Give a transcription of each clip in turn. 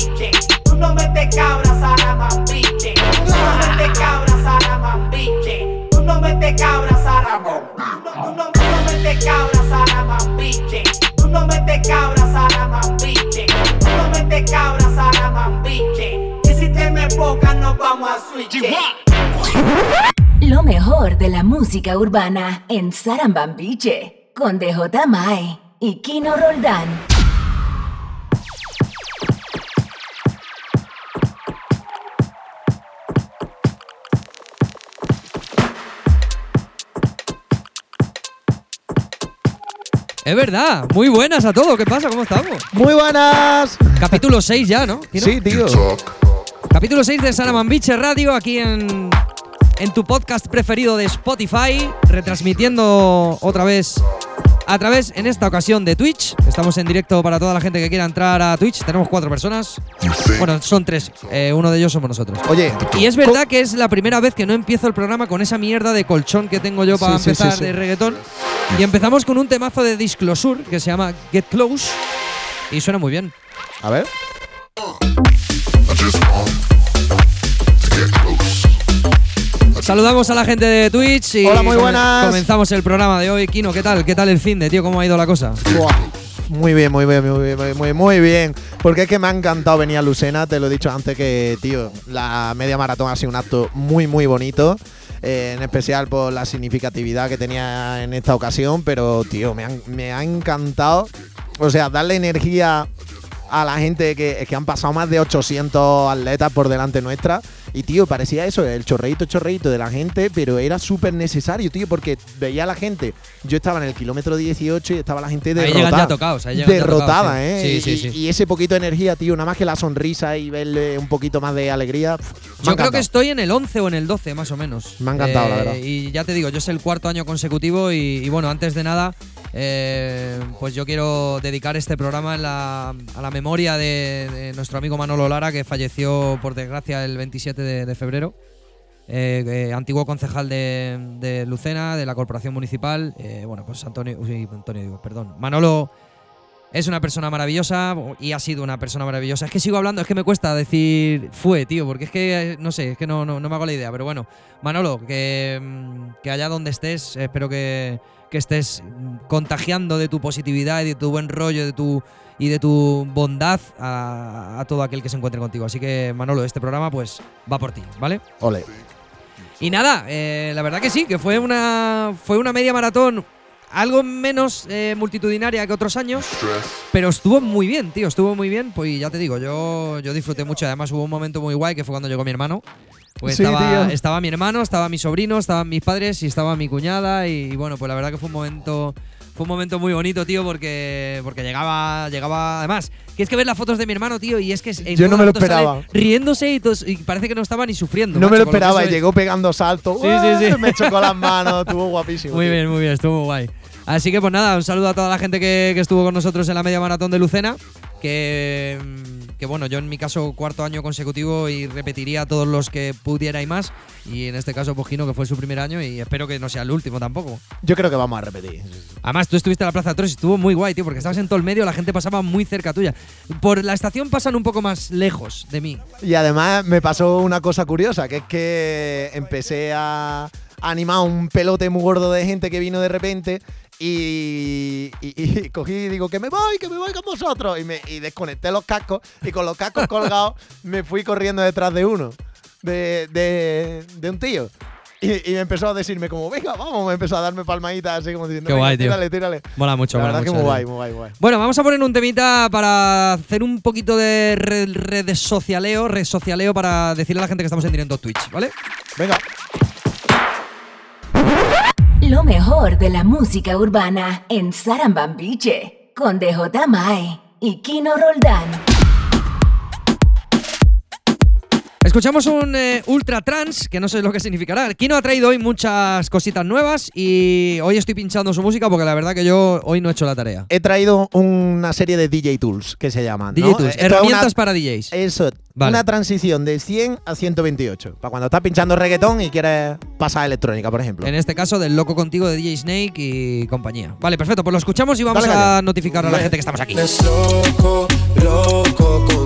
saramambiche. Tú no metes cabra, saramambiche. Tú no metes cabra, saramambiche. Tú no metes cabra, saramambiche. Tú no, tú no metes cabra, saramambiche. Tú no metes cabra, saramambiche. Tú no metes cabra, saramambiche. Y si te me poca, nos vamos a switch. Lo mejor de la música urbana en Sarambambiche con DJ Mae y Kino Roldán. Es verdad, muy buenas a todos. ¿Qué pasa? ¿Cómo estamos? Muy buenas. Capítulo 6 ya, ¿no? Kino? Sí, tío. Capítulo 6 de Saramambiche Radio, aquí en, en tu podcast preferido de Spotify, retransmitiendo otra vez a través, en esta ocasión, de Twitch. Estamos en directo para toda la gente que quiera entrar a Twitch. Tenemos cuatro personas. Bueno, son tres. Eh, uno de ellos somos nosotros. Oye, Y es verdad que es la primera vez que no empiezo el programa con esa mierda de colchón que tengo yo para Sí, empezar sí, sí. de reggaetón. Y empezamos con un temazo de Disclosure que se llama Get Close. Y suena muy bien. a ver. Saludamos a la gente de Twitch y Hola, muy buenas. comenzamos el programa de hoy. Kino, ¿qué tal? ¿Qué tal el fin de tío? ¿Cómo ha ido la cosa? Muy bien, muy bien, muy bien, muy, muy, muy bien. Porque es que me ha encantado venir a Lucena, te lo he dicho antes que, tío, la media maratón ha sido un acto muy, muy bonito. eh, en especial por la significatividad que tenía en esta ocasión, pero, tío, me, han- me ha encantado. O sea, darle energía a la gente que, que han pasado más de 800 atletas por delante nuestra. Y, tío, parecía eso, el chorreito, chorreito de la gente, pero era súper necesario, tío, porque veía a la gente. Yo estaba en el kilómetro 18 y estaba la gente derrotada. tocados, ahí derrotada, tocados, ¿eh? sí. Y- Sí, sí, y, ese poquito de energía, tío, nada más que la sonrisa y verle un poquito más de alegría. Yo creo que estoy en el 11 o en el 12, más o menos. Eh, Me ha encantado, la verdad. Y ya te digo, yo es el cuarto año consecutivo y, y bueno, antes de nada, eh, pues yo quiero dedicar este programa en la- a la memoria de, nuestro amigo Manolo Lara, que falleció, por desgracia, el 27 de, febrero. Eh, antiguo concejal de, Lucena, de la Corporación Municipal. Eh, bueno, pues Antonio, uy, Antonio digo, perdón. Manolo es una persona maravillosa y ha sido una persona maravillosa. Es que sigo hablando, es que me cuesta decir fue, tío, porque es que, no sé, es que no, no, no me hago la idea. Pero bueno, Manolo, que, mm, que allá donde estés, espero que, que estés contagiando de tu positividad y de tu buen rollo de tu, y de tu bondad a, a todo aquel que se encuentre contigo. Así que, Manolo, este programa pues va por ti, ¿vale? Ole. Y nada, eh, la verdad que sí, que fue una, fue una media maratón algo menos eh, multitudinaria que otros años, pero estuvo muy bien, tío, estuvo muy bien. Pues ya te digo, yo, yo disfruté mucho. Además hubo un momento muy guay que fue cuando llegó mi hermano. Pues Sí, estaba, mi hermano, estaba mi sobrino, estaban mis padres y estaba mi cuñada. Y, y bueno, pues la verdad que fue un momento. Fue un momento muy bonito, tío, porque, porque llegaba, llegaba. Además, que es que ver las fotos de mi hermano, tío, y es que en Yo no me lo esperaba. Riéndose y, tos- y parece que no estaba ni sufriendo. No me lo esperaba y llegó pegando saltos. Sí, sí, sí. Me chocó las manos, estuvo guapísimo. Muy tío. bien, muy bien, estuvo guay. Así que pues nada, un saludo a toda la gente que, que estuvo con nosotros en la media maratón de Lucena. Que, mm, que bueno, yo en mi caso cuarto año consecutivo y repetiría todos los que pudiera y más. Y en este caso, pues Gino, que fue su primer año y espero que no sea el último tampoco. Yo creo que vamos a repetir. Además, tú estuviste en la Plaza de Toros y estuvo muy guay, tío, porque estabas en todo el medio, la gente pasaba muy cerca tuya. Por la estación pasan un poco más lejos de mí. Y además me pasó una cosa curiosa, que es que empecé a animar un pelote muy gordo de gente que vino de repente y, y- y cogí y digo que me voy, que me voy con vosotros. Y, me, y desconecté los cascos y con los cascos colgados me fui corriendo detrás de uno, de, de- de un tío. Y, y me empezó a decirme como, venga, vamos, me empezó a darme palmaditas así como diciendo, Qué "Venga, guay, tío. tírale, tírale. Mola mucho, La mola verdad que mucho, muy tío. guay, muy guay, muy guay. Bueno, vamos a poner un temita para hacer un poquito de red, redes socialeo, red socialeo para decirle a la gente que estamos en directo en Twitch, ¿vale? Venga. Lo mejor de la música urbana en Sarambambiche con DJ Mae y Kino Roldán. Escuchamos un eh, ultra trans, que no sé lo que significará. Kino ha traído hoy muchas cositas nuevas y hoy estoy pinchando su música porque la verdad que yo hoy no he hecho la tarea. He traído una serie de DJ Tools que se llaman. DJ ¿no? Tools, una- herramientas para DJs. Eso, Vale. una transición de 100 a 128. Para cuando estás pinchando reggaetón y quieres pasar a electrónica, por ejemplo. En este caso, del Loco Contigo de DJ Snake y compañía. Vale, perfecto, pues lo escuchamos y vamos Dale, a dale. notificar a la gente que estamos aquí. tienes loco, loco contigo.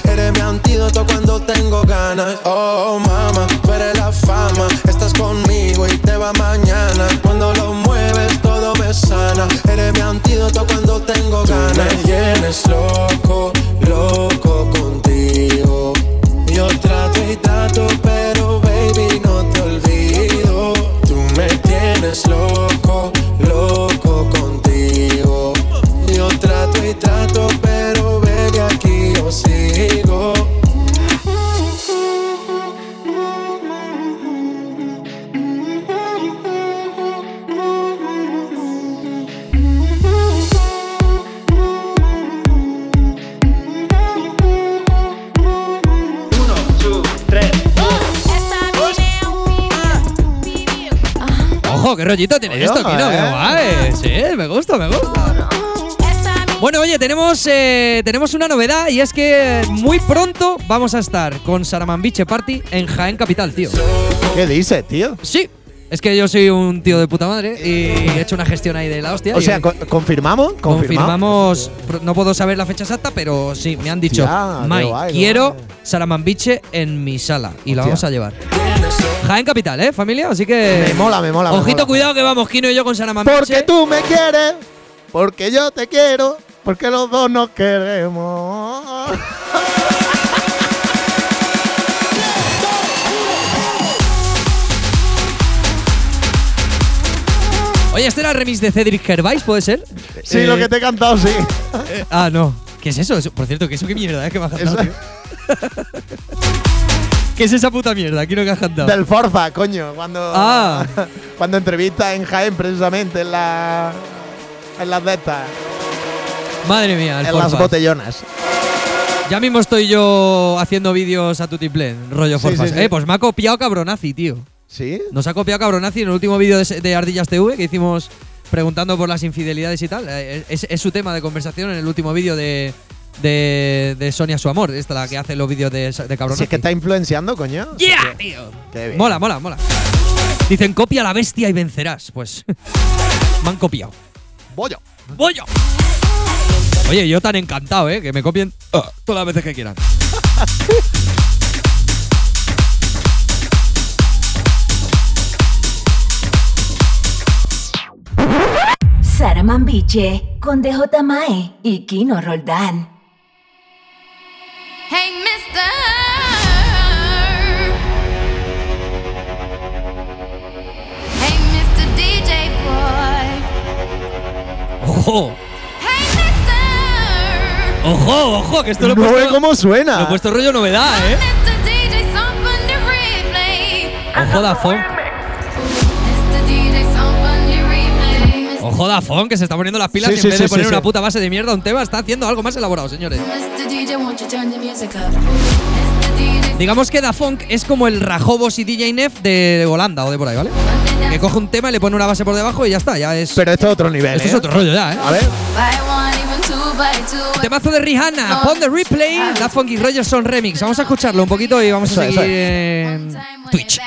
Tengo ganas. Oh, mama, esto, Kino, qué eh. guay. Sí, me gusta, me gusta. Bueno, oye, tenemos, eh, tenemos una novedad y es que muy pronto vamos a estar con Saramambiche Party en Jaén Capital, tío. ¿Qué dices, tío? Sí, es que yo soy un tío de puta madre y he hecho una gestión ahí de la hostia. O sea, co- ¿confirmamos? confirmamos, no puedo saber la fecha exacta, pero sí, me han dicho, qué quiero guay". Saramambiche en mi sala y la Hostia. vamos a llevar. Jaén Capital, ¿eh, familia? Así que... Me mola, me mola. me Ojito, mola. cuidado que vamos, Kino y yo con Saramambiche. Porque tú me quieres, porque yo te quiero, porque los dos nos queremos. Oye, ¿este era el remix de Cedric Gervais, puede ser? Sí, Eh, lo que te he cantado, sí. eh, ah, no. ¿Qué es eso? Por cierto, ¿qué eso qué mierda es que me has cantado, tío? ¿Qué es esa puta mierda? Quiero que has cantado. Del Forza, coño. Cuando, Ah. cuando entrevista en Jaén, precisamente, en, la, en las de estas, Madre mía, el en las botellonas. Ya mismo estoy yo haciendo vídeos a tutiplen, rollo Sí, Forfas. sí, sí. Eh, pues me ha copiado Cabronazi, tío. ¿Sí? Nos ha copiado Cabronazi en el último vídeo de, de Ardillas TV que hicimos preguntando por las infidelidades y tal. Eh, Es, es su tema de conversación en el último vídeo de, de, de Sonia Su Amor, esta la que hace los vídeos de, de Cabronazi. Si es que está influenciando, coño. ¡Yeah, tío! Qué bien. Mola, mola, mola. Dicen, copia a la bestia y vencerás. Pues me han copiado. Bollo. ¡Voy yo! Oye, yo tan encantado, ¿eh? Que me copien ah, todas las veces que quieran. Saramambiche con DJ Mae y Kino Roldán. ¡Ojo! Hey, mister. ¡Ojo, ojo! Que esto lo he No puesto, ve cómo suena. lo he puesto rollo novedad, ¿eh? Mr. DJ, song on the replay. ¡Ojo da ¡Ojo da Funk! Que se está poniendo las pilas Sí, y en sí, vez sí, de poner sí, una sí. puta base de mierda a un tema, está haciendo algo más elaborado, señores. DJ, Digamos que Da Funk es como el Rajobos y DJ Nef de Holanda o de por ahí, ¿vale? Que coge un tema y le pone una base por debajo y ya está, ya es. Pero esto es otro nivel. esto ¿eh? es otro rollo ya, ¿eh? A ver. Temazo de Rihanna, pon the replay, Da Funk y Rogerson Remix. Vamos a escucharlo un poquito y vamos a Eso es, seguir en Twitch.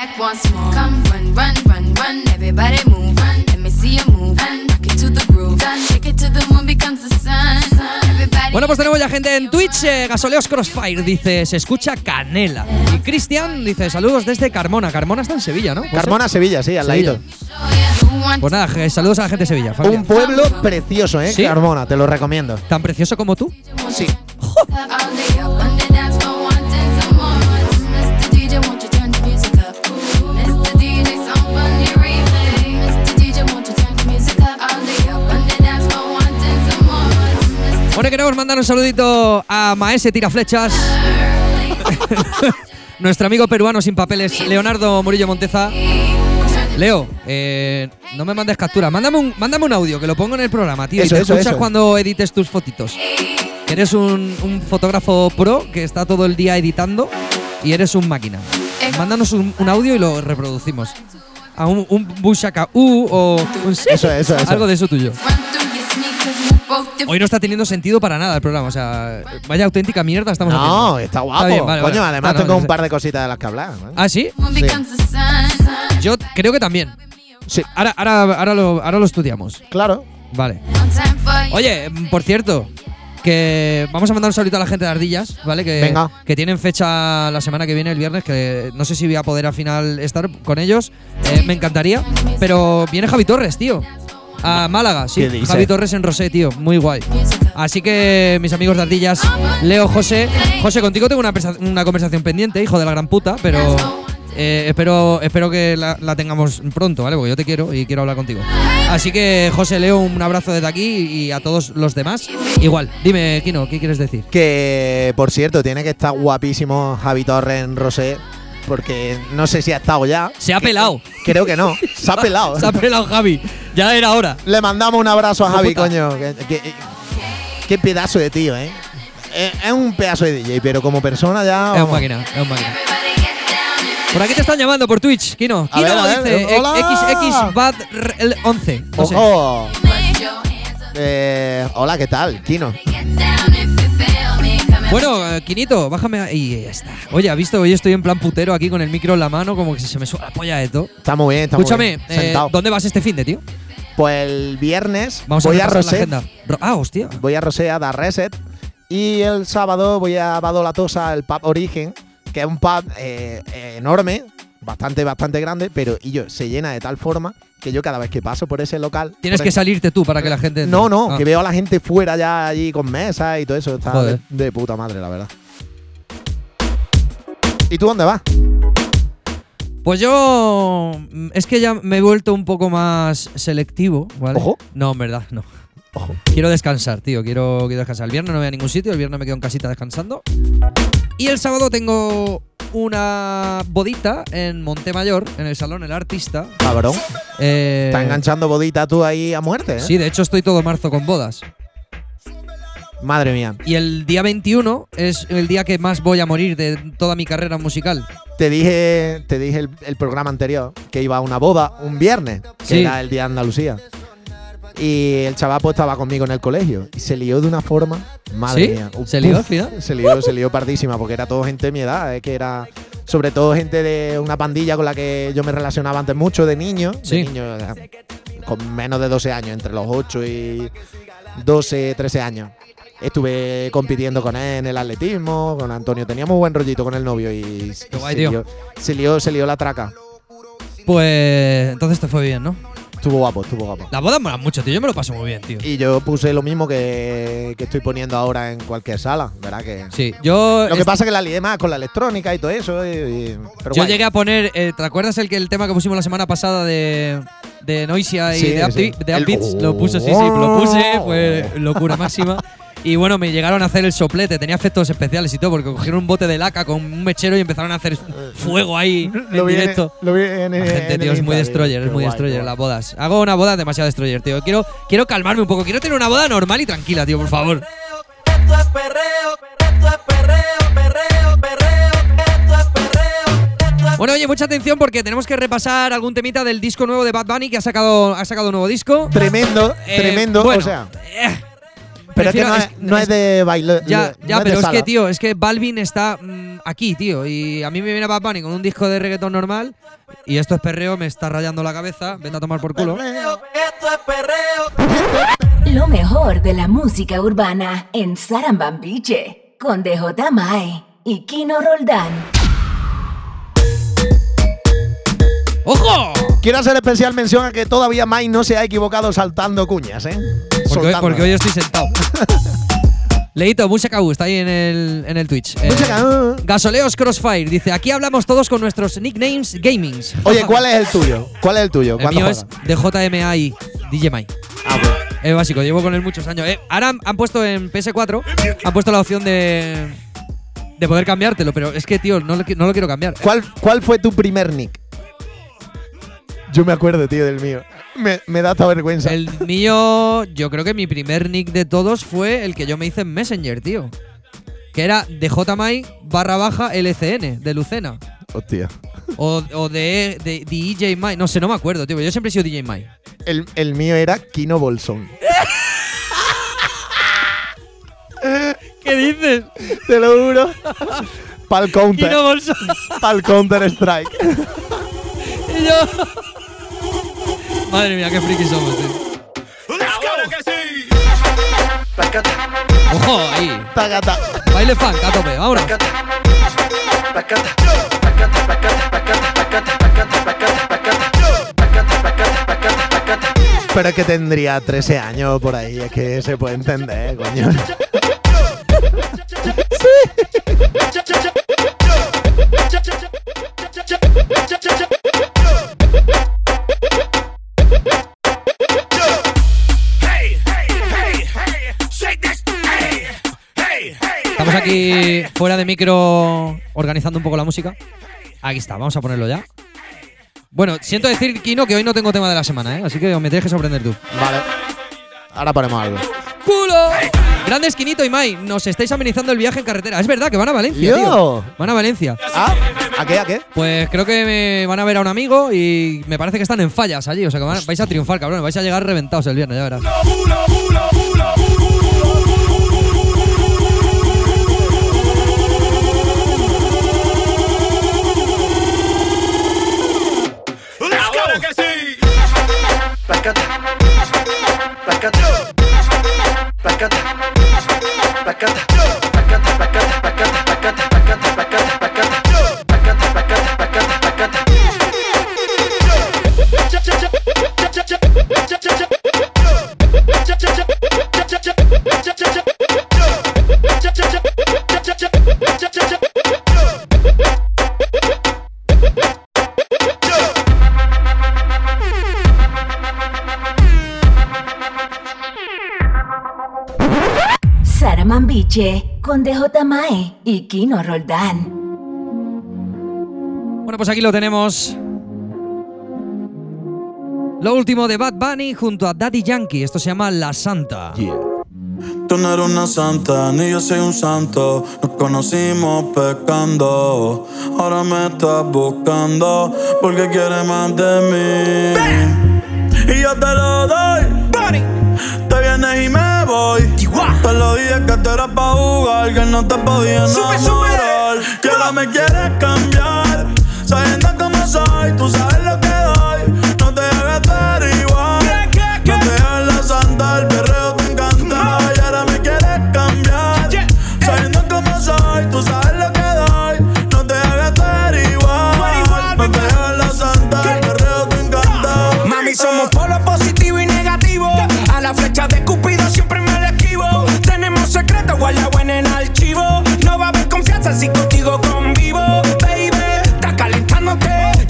Bueno, pues tenemos ya gente en Twitch. eh, Gasoleos Crossfire dice, se escucha canela. Y Cristian dice, saludos desde Carmona. Carmona está en Sevilla, ¿no? Carmona, Sevilla, sí, al Sevilla. ladito. Pues nada, je- saludos a la gente de Sevilla. Un pueblo precioso, ¿eh? ¿Sí? Carmona, te lo recomiendo. Tan precioso como tú. Sí. Mandar un saludito a Maese Tiraflechas. Nuestro amigo peruano sin papeles, Leonardo Murillo Monteza. Leo, eh, no me mandes captura. Mándame un, mándame un audio que lo pongo en el programa, tío. Eso, y te eso, escuchas eso. cuando edites tus fotitos. Que eres un, un fotógrafo pro que está todo el día editando y eres un máquina. Mándanos un, un audio y lo reproducimos. A un, un Bushaka U o un Eso, eso, eso. algo de eso tuyo. Hoy no está teniendo sentido para nada el programa. O sea, vaya auténtica mierda estamos No, haciendo. está guapo. bien, vale, Coño, vale. además Ah, no, tengo no un par de cositas de las que hablar. ¿eh? ¿Ah, sí? Yo creo que también. Sí, Ahora, ahora, ahora, lo, ahora lo estudiamos. claro. Vale. No. Oye, por cierto, que vamos a mandar un saludo a la gente de Ardillas, ¿vale? Que, Venga. que tienen fecha la semana que viene, el viernes, que no sé si voy a poder al final estar con ellos. Eh, me encantaría. Pero viene Javi Torres, tío. A Málaga, sí. Javi Torres en Rosé, tío. Muy guay. Así que, mis amigos de Ardillas, Leo, José. José, contigo tengo una, una conversación pendiente, hijo de la gran puta, pero eh, espero, espero que la, la tengamos pronto, ¿vale? Porque yo te quiero y quiero hablar contigo. Así que, José, Leo, un abrazo desde aquí y a todos los demás. Igual, dime, Kino, ¿qué quieres decir? Que, por cierto, tiene que estar guapísimo Javi Torres en Rosé. Porque no sé si ha estado ya. Se ha pelado. Creo que no. Se ha pelado. Se ha pelado Javi. Ya era hora. Le mandamos un abrazo a Javi, puta. coño. Qué pedazo de tío, ¿eh? Es es un pedazo de DJ, pero como persona ya. Es un máquina, es un máquina. Por aquí te están llamando por Twitch, Kino. Kino ver, a ver, dice eh, hola. XXBAD11. No up. Eh, hola, ¿qué tal? Kino. Bueno, Quinito, bájame y ya está. Oye, ¿has visto? Hoy estoy en plan putero aquí con el micro en la mano, como que se me suena la polla de todo. Está muy bien, está muy Escúchame, bien. eh. ¿dónde vas este fin de, tío? Pues el viernes Vamos voy a a repasar la Rosé. agenda. Ro- ah, hostia. Voy a Rosé a dar reset. Y el sábado voy a Badolatosa, el pub Origen, que es un pub eh, eh, enorme, bastante, bastante grande, pero y yo, se llena de tal forma que yo cada vez que paso por ese local. Tienes que salirte tú para que la gente. No, no, Ah. que veo a la gente fuera ya allí con mesas y todo eso. Está de, de puta madre, la verdad. ¿Y tú dónde vas? Pues yo. Es que ya me he vuelto un poco más selectivo, ¿vale? Ojo. No, en verdad, no. Ojo. Quiero descansar, tío. Quiero, quiero descansar. El viernes no voy a ningún sitio, el viernes me quedo en casita descansando. Y el sábado tengo una bodita en Montemayor, en el Salón El Artista. Cabrón. Eh, Estás enganchando bodita tú ahí a muerte, ¿eh? Sí, de hecho estoy todo marzo con bodas. Madre mía. Y el día 21 es el día que más voy a morir de toda mi carrera musical. Te dije, te dije el, el programa anterior que iba a una boda un viernes, que Sí. era el día de Andalucía. Y el chaval pues estaba conmigo en el colegio y se lió de una forma, madre ¿Sí? mía. ¿Se lió al final? Se lió, se lió pardísima porque era todo gente de mi edad, es que era sobre todo gente de una pandilla con la que yo me relacionaba antes mucho de niño, Sí. de niño con menos de 12 años, entre los 8 y 12, 13 años. Estuve compitiendo con él en el atletismo, con Antonio. Teníamos buen rollito con el novio y, Qué guay, se, lió, se, lió, se lió la traca. Pues entonces te fue bien, ¿no? Estuvo guapo, estuvo guapo. La boda mola mucho, tío. Yo me lo paso muy bien, tío. Y yo puse lo mismo que, que estoy poniendo ahora en cualquier sala, ¿verdad? Que Sí, yo. lo que pasa es que la lié más con la electrónica y todo eso. y- y- pero Yo guay. llegué a poner. eh, ¿Te acuerdas el, que, el tema que pusimos la semana pasada de, de Noisia y Sí, de, Up- sí. de El- Upbeats? Lo puse, sí, sí, lo puse. Fue locura máxima. Y bueno, me llegaron a hacer el soplete, tenía efectos especiales y todo, porque cogieron un bote de laca con un mechero y empezaron a hacer fuego ahí en Lo vi en- directo. lo vi en- La en- gente, en tío, es muy destroyer, es muy guay, destroyer guay. las bodas. Hago una boda demasiado destroyer, tío. Quiero, quiero calmarme un poco, quiero tener una boda normal y tranquila, tío, por favor. Esto es perreo, esto es perreo, perreo, perreo, esto es perreo, esto es Bueno, oye, mucha atención porque tenemos que repasar algún temita del disco nuevo de Bad Bunny que ha sacado, ha sacado un nuevo disco. Tremendo, Eh, tremendo. bueno, o sea, eh, pero es que prefiero- no es, no es de baile. Ya, no ya, es pero es que, tío, es que Balvin está mm, aquí, tío. Y a mí me viene Bad Bunny con un disco de reggaetón normal. Y esto es perreo, me está rayando la cabeza. Vete a tomar por culo. perreo, esto es perreo. Lo mejor de la música urbana en Sarambambiche con DJ Mae y Kino Roldán. ¡Ojo! Quiero hacer especial mención a que todavía Mike no se ha equivocado saltando cuñas, ¿eh? Porque hoy, porque hoy estoy sentado. Leito, Musakabu, está ahí en el, en el Twitch. Eh, Musakabu. Gasoleos Crossfire dice: Aquí hablamos todos con nuestros nicknames gamings. Oye, ¿cuál es el tuyo? ¿Cuál es el tuyo? El ¿Cuándo mío es juegas? DJMI, DJ Mai. Ah, pues. Es básico, llevo con él muchos años. Eh, ahora han, han puesto en PS4, han puesto la opción de, de poder cambiártelo, pero es que, tío, no lo, no lo quiero cambiar. ¿Cuál, ¿Cuál fue tu primer nick? Yo me acuerdo, tío, del mío. Me, me da esta vergüenza. El mío, yo creo que mi primer nick de todos fue el que yo me hice en Messenger, tío. Que era DJMai barra baja LCN, de Lucena. Hostia. O, o de, de, DJ Mai. No sé, no me acuerdo, tío. Yo siempre he sido DJ Mai. El, el mío era Kino Bolsón. ¿Qué dices? Te lo juro. Pa'l counter. Kino Bolsón. Pa'l Counter Strike. Y yo. Madre mía, qué friki somos, tío. Ojo, ahí. Tagata. Baile funk, a tope, vámonos. Pero es que tendría 13 años por ahí. Es que se puede entender, coño. Aquí fuera de micro organizando un poco la música. Aquí está, vamos a ponerlo ya. Bueno, siento decir, Kino, que hoy no tengo tema de la semana, ¿eh? Así que me tienes que sorprender tú. Vale. Ahora ponemos algo. ¡Culo! Grande Esquinito y Mai, nos estáis amenizando el viaje en carretera. Es verdad que van a Valencia, Yo. tío. Van a Valencia. Ah, ¿a qué? ¿A qué? Pues creo que me van a ver a un amigo y me parece que están en fallas allí. O sea que van- vais a triunfar, cabrón. Vais a llegar reventados el viernes, ya verás. que sí. Placata, placata, placata, placata. Saramambiche con DJ Mae y Kino Roldán. Bueno, pues aquí lo tenemos. Lo último de Bad Bunny junto a Daddy Yankee. Esto se llama La Santa. Tú no eres una santa, ni yo soy un santo. Nos conocimos pecando. Ahora me estás buscando porque quieres más de mí. Y yo te lo doy. Te vienes y me voy. Te lo dije que tú eras pa' jugar, que no te podía enamorar. Que ahora me quieres cambiar. Sabiendo cómo soy, tú sabes lo que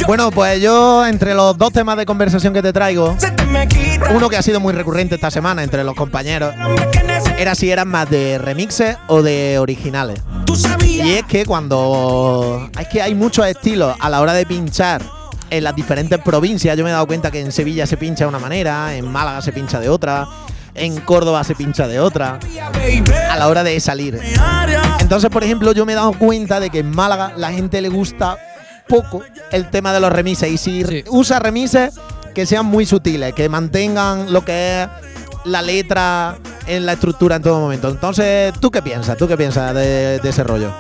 Bueno, pues yo, entre los dos temas de conversación que te traigo, uno que ha sido muy recurrente esta semana entre los compañeros, era si eran más de remixes o de originales. Y es que cuando. Es que hay muchos estilos a la hora de pinchar en las diferentes provincias. Yo me he dado cuenta que en Sevilla se pincha de una manera, en Málaga se pincha de otra, en Córdoba se pincha de otra, a la hora de salir. Entonces, por ejemplo, yo me he dado cuenta de que en Málaga la gente le gusta poco el tema de los remises. Y si Sí. usa remises, que sean muy sutiles, que mantengan lo que es la letra en la estructura en todo momento. Entonces, ¿tú qué piensas? ¿Tú qué piensas de, de ese rollo?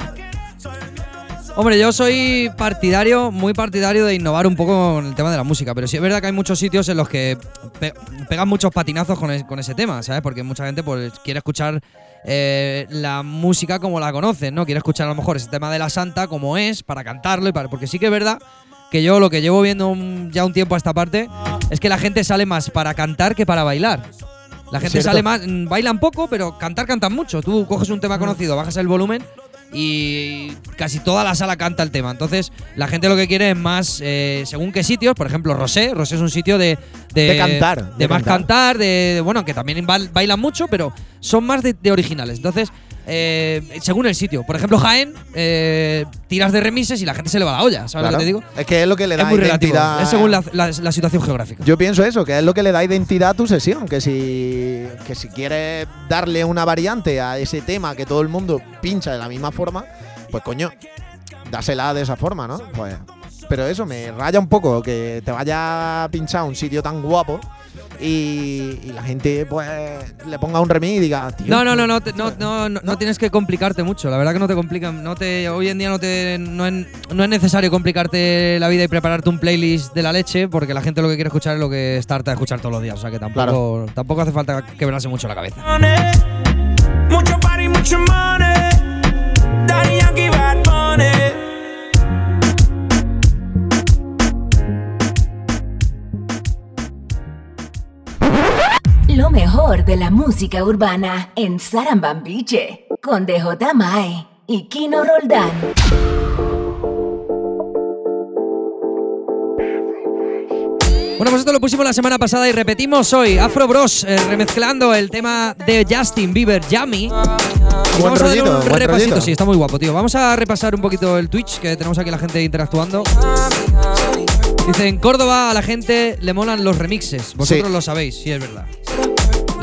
Hombre, yo soy partidario, muy partidario de innovar un poco con el tema de la música, pero sí es verdad que hay muchos sitios en los que pe- pegan muchos patinazos con, es- con ese tema, ¿sabes? Porque mucha gente pues quiere escuchar eh, la música como la conocen, ¿no? Quiere escuchar a lo mejor ese tema de la santa como es, para cantarlo y para. Porque sí que es verdad que yo lo que llevo viendo un- ya un tiempo a esta parte es que la gente sale más para cantar que para bailar. La gente sale más, mm, bailan poco, pero cantar cantan mucho. Tú coges un tema conocido, bajas el volumen y casi toda la sala canta el tema. Entonces, la gente lo que quiere es más, eh, según qué sitios, por ejemplo, Rosé. Rosé es un sitio de. De cantar, De, de más cantar. cantar, de, de- Bueno, que también bail- bailan mucho, pero son más de, de originales. Entonces, eh, según el sitio. Por ejemplo, Jaén, eh, tiras de remises y la gente se le va la olla. ¿Sabes lo Claro. que te digo? Es que es lo que le da Es muy relativo. identidad. Es según la, la- la situación geográfica. Yo pienso eso, que es lo que le da identidad a tu sesión. Que si, que si quieres darle una variante a ese tema que todo el mundo pincha de la misma forma, pues coño, dásela de esa forma, ¿no? Pues, pero eso me raya un poco que te vaya a pinchar un sitio tan guapo y, y la gente pues le ponga un remix y diga, tío. No, no, no, no, te- no, no, no, no tienes que complicarte mucho. La verdad que no te complican. No te, hoy en día no, te, no, es, no es necesario complicarte la vida y prepararte un playlist de la leche, porque la gente lo que quiere escuchar es lo que está harta de escuchar todos los días. O sea que tampoco, tampoco hace falta quebrarse mucho la cabeza. Mucho party, mucho money. Daddy Yankee, Bad Bunny. Lo mejor de la música urbana en Sarambambiche con DJ Mae y Kino Roldán. Bueno, pues esto lo pusimos la semana pasada y repetimos hoy. Afro Bros eh, remezclando el tema de Justin Bieber, Yummy. Y vamos a rollito, un buen repasito, rollito. sí, está muy guapo, tío. Vamos a repasar un poquito el Twitch, que tenemos aquí la gente interactuando. Dice, en Córdoba a la gente le molan los remixes. Vosotros Sí. lo sabéis, sí, es verdad.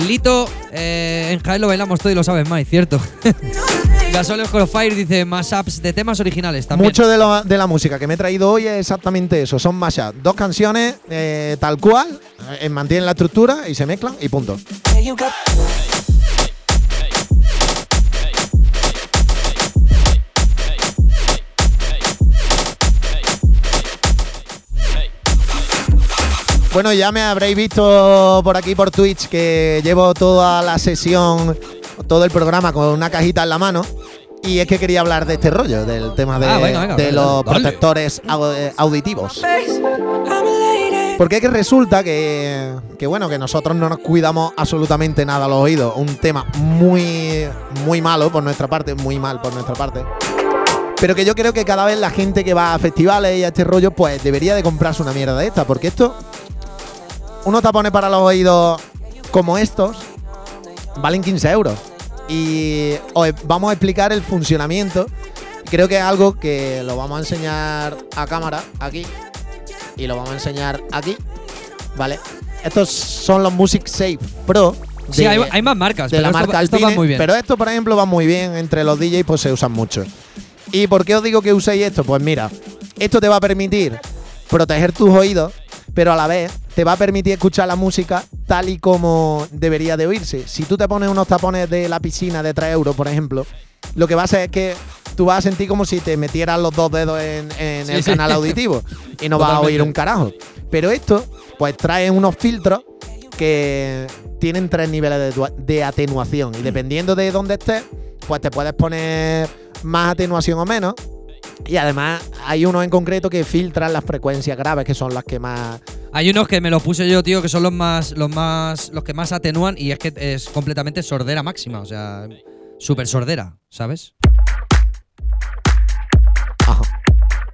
Lito, eh, en Jaén lo bailamos todo y lo sabes más, cierto. Gasol Fire dice, más apps de temas originales también. Mucho de, lo- de la música que me he traído hoy es exactamente eso. Son mashups. Dos canciones eh, tal cual, eh, mantienen la estructura y se mezclan y punto. Bueno, ya me habréis visto por aquí por Twitch que llevo toda la sesión, todo el programa con una cajita en la mano. Y es que quería hablar de este rollo, del tema de, Ah, venga, venga, de dale, los dale. protectores eh, auditivos. Porque es que resulta que, que, bueno, que nosotros no nos cuidamos absolutamente nada los oídos. Un tema muy, muy malo por nuestra parte, muy mal por nuestra parte. Pero que yo creo que cada vez la gente que va a festivales y a este rollo, pues debería de comprarse una mierda de esta. Porque esto, unos tapones para los oídos como estos, valen 15 euros. Y os vamos a explicar el funcionamiento. Creo que es algo que lo vamos a enseñar a cámara aquí. Y lo vamos a enseñar aquí. ¿Vale? Estos son los Music Safe Pro. Sí, hay, hay más marcas, de pero la esto, marca esto va muy bien. Pero esto, por ejemplo, va muy bien. Entre los DJs, pues se usan mucho. ¿Y por qué os digo que uséis esto? Pues mira, esto te va a permitir proteger tus oídos, pero a la vez te va a permitir escuchar la música tal y como debería de oírse. Si tú te pones unos tapones de la piscina de 3 euros, por ejemplo, lo que va a hacer es que tú vas a sentir como si te metieras los dos dedos en, en Sí, el sí. canal auditivo y no vas a oír un carajo. Pero esto, pues trae unos filtros que tienen tres niveles de, de atenuación. Y dependiendo de dónde estés, pues te puedes poner más atenuación o menos. Y además hay unos en concreto que filtran las frecuencias graves, que son las que más. Hay unos que me los puse yo, tío, que son los más, los más, los que más atenúan y es que es completamente sordera máxima, o sea, súper sordera, ¿sabes? Ajá.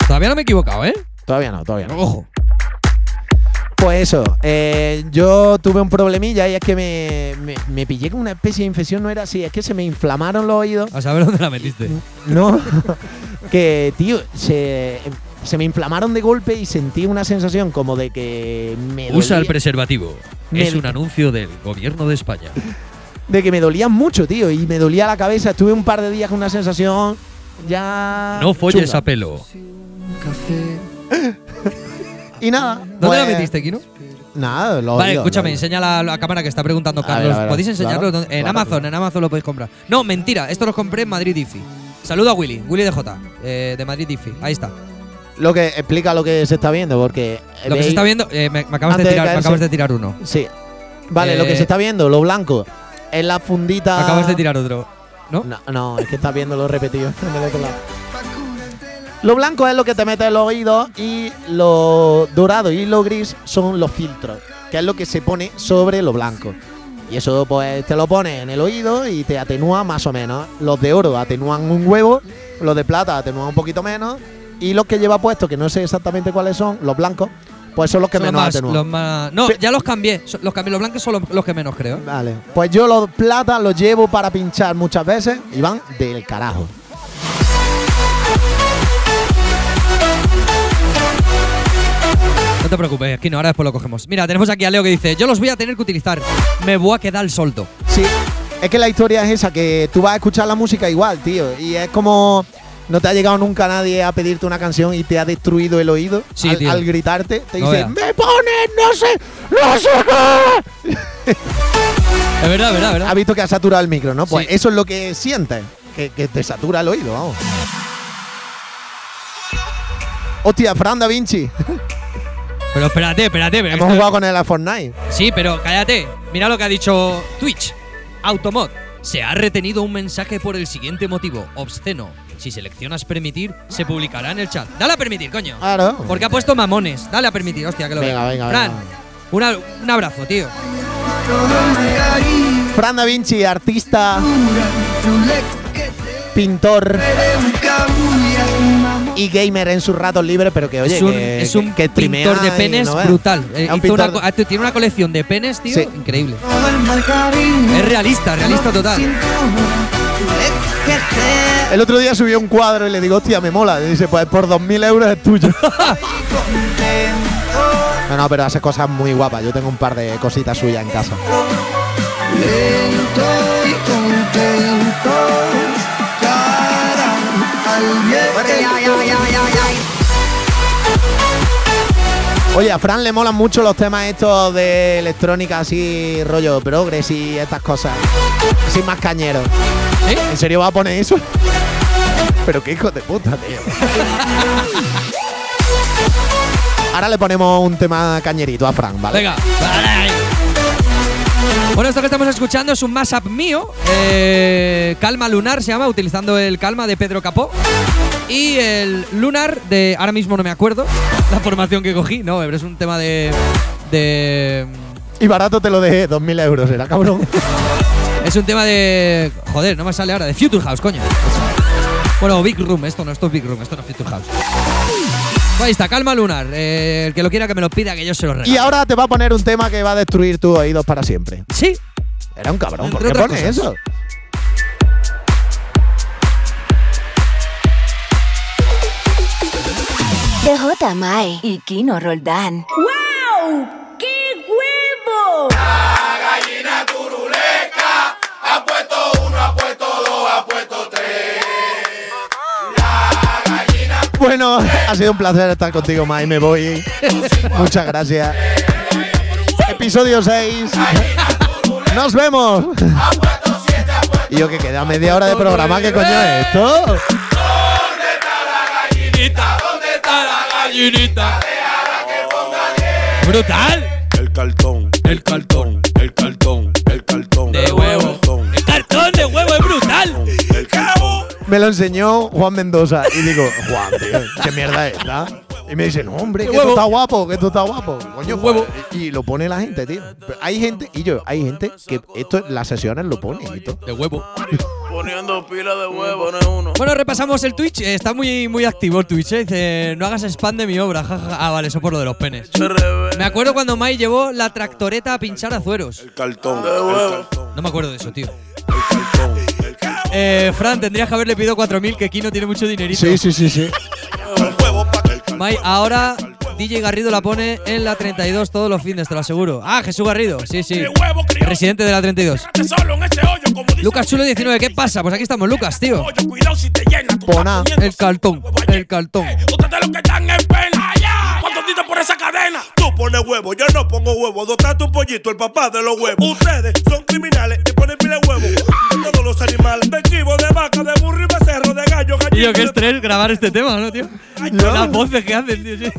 Todavía no me he equivocado, ¿eh? Todavía no, todavía no. Ojo. Pues eso, eh, yo tuve un problemilla y es que me, me, me pillé con una especie de infección, no era así, es que se me inflamaron los oídos. A saber dónde la metiste. No, que tío, se, se me inflamaron de golpe y sentí una sensación como de que me Usa el preservativo. Me- Es un anuncio del gobierno de España. de que me dolía mucho, tío, y me dolía la cabeza. Estuve un par de días con una sensación ya. No folles chunga. a pelo. Y nada. ¿Dónde la pues, metiste, Kino? Nada, lo Vale, escúchame, lo enseña la, la cámara que está preguntando ver, Carlos. a ver, ¿Podéis enseñarlo? en claro, Amazon, en Amazon lo podéis comprar. No, mentira, esto los compré en Madrid IFI. Saludo a Willy, Willy de J, eh, de Madrid Diffie. Ahí está. Lo que explica lo que se está viendo, porque. Lo que veis- se está viendo, eh, me, me acabas de Antes de tirar, me caerse. acabas de tirar uno. Sí. Vale, lo Eh, que se está viendo, lo blanco, es la fundita. Me acabas de tirar otro. ¿No? No, no, es que estás viendo lo repetido en el otro lado. Lo blanco es lo que te mete en los oídos y lo dorado y lo gris son los filtros, que es lo que se pone sobre lo blanco. Y eso pues te lo pones en el oído y te atenúa más o menos. Los de oro atenúan un huevo, los de plata atenúan un poquito menos y los que lleva puesto, que no sé exactamente cuáles son, los blancos, pues son los que Son menos más, atenúan. los más- No, ya los cambié. Los cambié. Los blancos son los, los que menos creo. Vale, pues yo los plata los llevo para pinchar muchas veces y van del carajo. No te preocupes, aquí no, ahora después lo cogemos. Mira, tenemos aquí a Leo que dice: Yo los voy a tener que utilizar. Me voy a quedar solto. Sí, es que la historia es esa, que tú vas a escuchar la música igual, tío. Y es como. No te ha llegado nunca nadie a pedirte una canción y te ha destruido el oído Sí, al, gritarte. Te No dice. ¡Me pones no sé, no sé qué! Es verdad, verdad, Ha verdad. visto que ha saturado el micro, ¿no? Pues Sí. eso es lo que sientes, que, que te satura el oído, vamos. Hostia, Fran Da Vinci. Pero espérate, espérate. Hemos esto- jugado con él a Fortnite. Sí, pero cállate. Mira lo que ha dicho Twitch. Automod. Se ha retenido un mensaje por el siguiente motivo. Obsceno. Si seleccionas permitir, se publicará en el chat. Dale a permitir, coño. Claro. Porque ha puesto mamones. Dale a permitir, hostia, que lo Venga, veo. venga, Fran, venga. una- un abrazo, tío. Fran Da Vinci, artista, pintor y gamer en sus ratos libres, pero que oye, es un, que, es un que- que pintor streamea de y penes no brutal. Eh, un una ah, tiene una colección de penes, tío, Sí. increíble. Es realista, realista total. El otro día subió un cuadro y le digo, hostia, me mola. Y dice, pues por 2.000 euros es tuyo. no, no, pero hace cosas muy guapas. Yo tengo un par de cositas suyas en casa. Oye, a Fran le molan mucho los temas estos de electrónica, así rollo progres y estas cosas. Así más cañeros. ¿Sí? ¿En serio va a poner eso? Pero qué hijo de puta, tío. Ahora le ponemos un tema cañerito a Fran, ¿vale? Venga. Bueno, esto que estamos escuchando es un mashup mío. eh, Calma Lunar se llama, utilizando el Calma de Pedro Capó. Y el Lunar de. Ahora mismo no me acuerdo la formación que cogí. No, pero es un tema de. de Y barato te lo dejé, 2.000 euros, era cabrón. es un tema de. Joder, no me sale ahora. De Future House, coño. Bueno, Big Room. Esto no, esto es Big Room, esto no es Future House. Ahí está, Calma Lunar. eh, el que lo quiera que me lo pida, que yo se lo regalo. y ahora te va a poner un tema que va a destruir tus oídos para siempre. Sí, Era un cabrón, ¿por Entre qué otras pones eso? DJ Mae y Kino Roldán. ¡Wow! ¡Qué huevo! Bueno, ha sido un placer estar contigo, Mai. Me voy. Muchas gracias. Episodio 6. Nos vemos. Y yo que queda media hora de programa, ¿qué coño es esto? ¿Dónde está la gallinita? ¡Brutal! El cartón, El cartón el cartón, el cartón. Me lo enseñó Juan Mendoza. Y digo, Juan, tío, ¿qué mierda es esta? Y me dice, no, hombre, que esto está guapo, que esto está guapo. Coño, huevo. Y lo pone la gente, tío. Pero hay gente, y yo, hay gente que esto en las sesiones lo pone y todo. De huevo. Poniendo pila de huevo, no es uno. Bueno, repasamos el Twitch. Eh, Está muy, muy activo el Twitch. eh. Dice, no hagas spam de mi obra. jajaja. Ah, vale, eso por lo de los penes. Me acuerdo cuando Mai llevó la tractoreta a pinchar azueros. El cartón, de huevo. No me acuerdo de eso, tío. El cartón. Eh, Fran, tendrías que haberle pedido 4.000, que Kino tiene mucho dinerito. Sí, sí, sí, sí. El huevo pa' que el cartón. Mai, ahora DJ Garrido la pone en la 32 todos los fines, te lo aseguro. Ah, Jesús Garrido, sí, sí. huevo, criado. Residente de la 32. Solo en ese hoyo, como dice Lucas Chulo 19, ¿qué pasa? Pues aquí estamos, Lucas, tío. Pona, el cartón, huevo el cartón. Eh, Ustedes los que están en pena. ¿Cuántos tiros por esa cadena? Tú pones huevo, yo no pongo huevo. Dota tu pollito, el papá de los huevos. Ustedes son criminales y ponen pila de. Todos los animales. De chivo, de vaca, de burro y becerro, de gallo. Tío, qué estrés grabar este tema, ¿no, tío? Con las voces que hacen, tío. sí.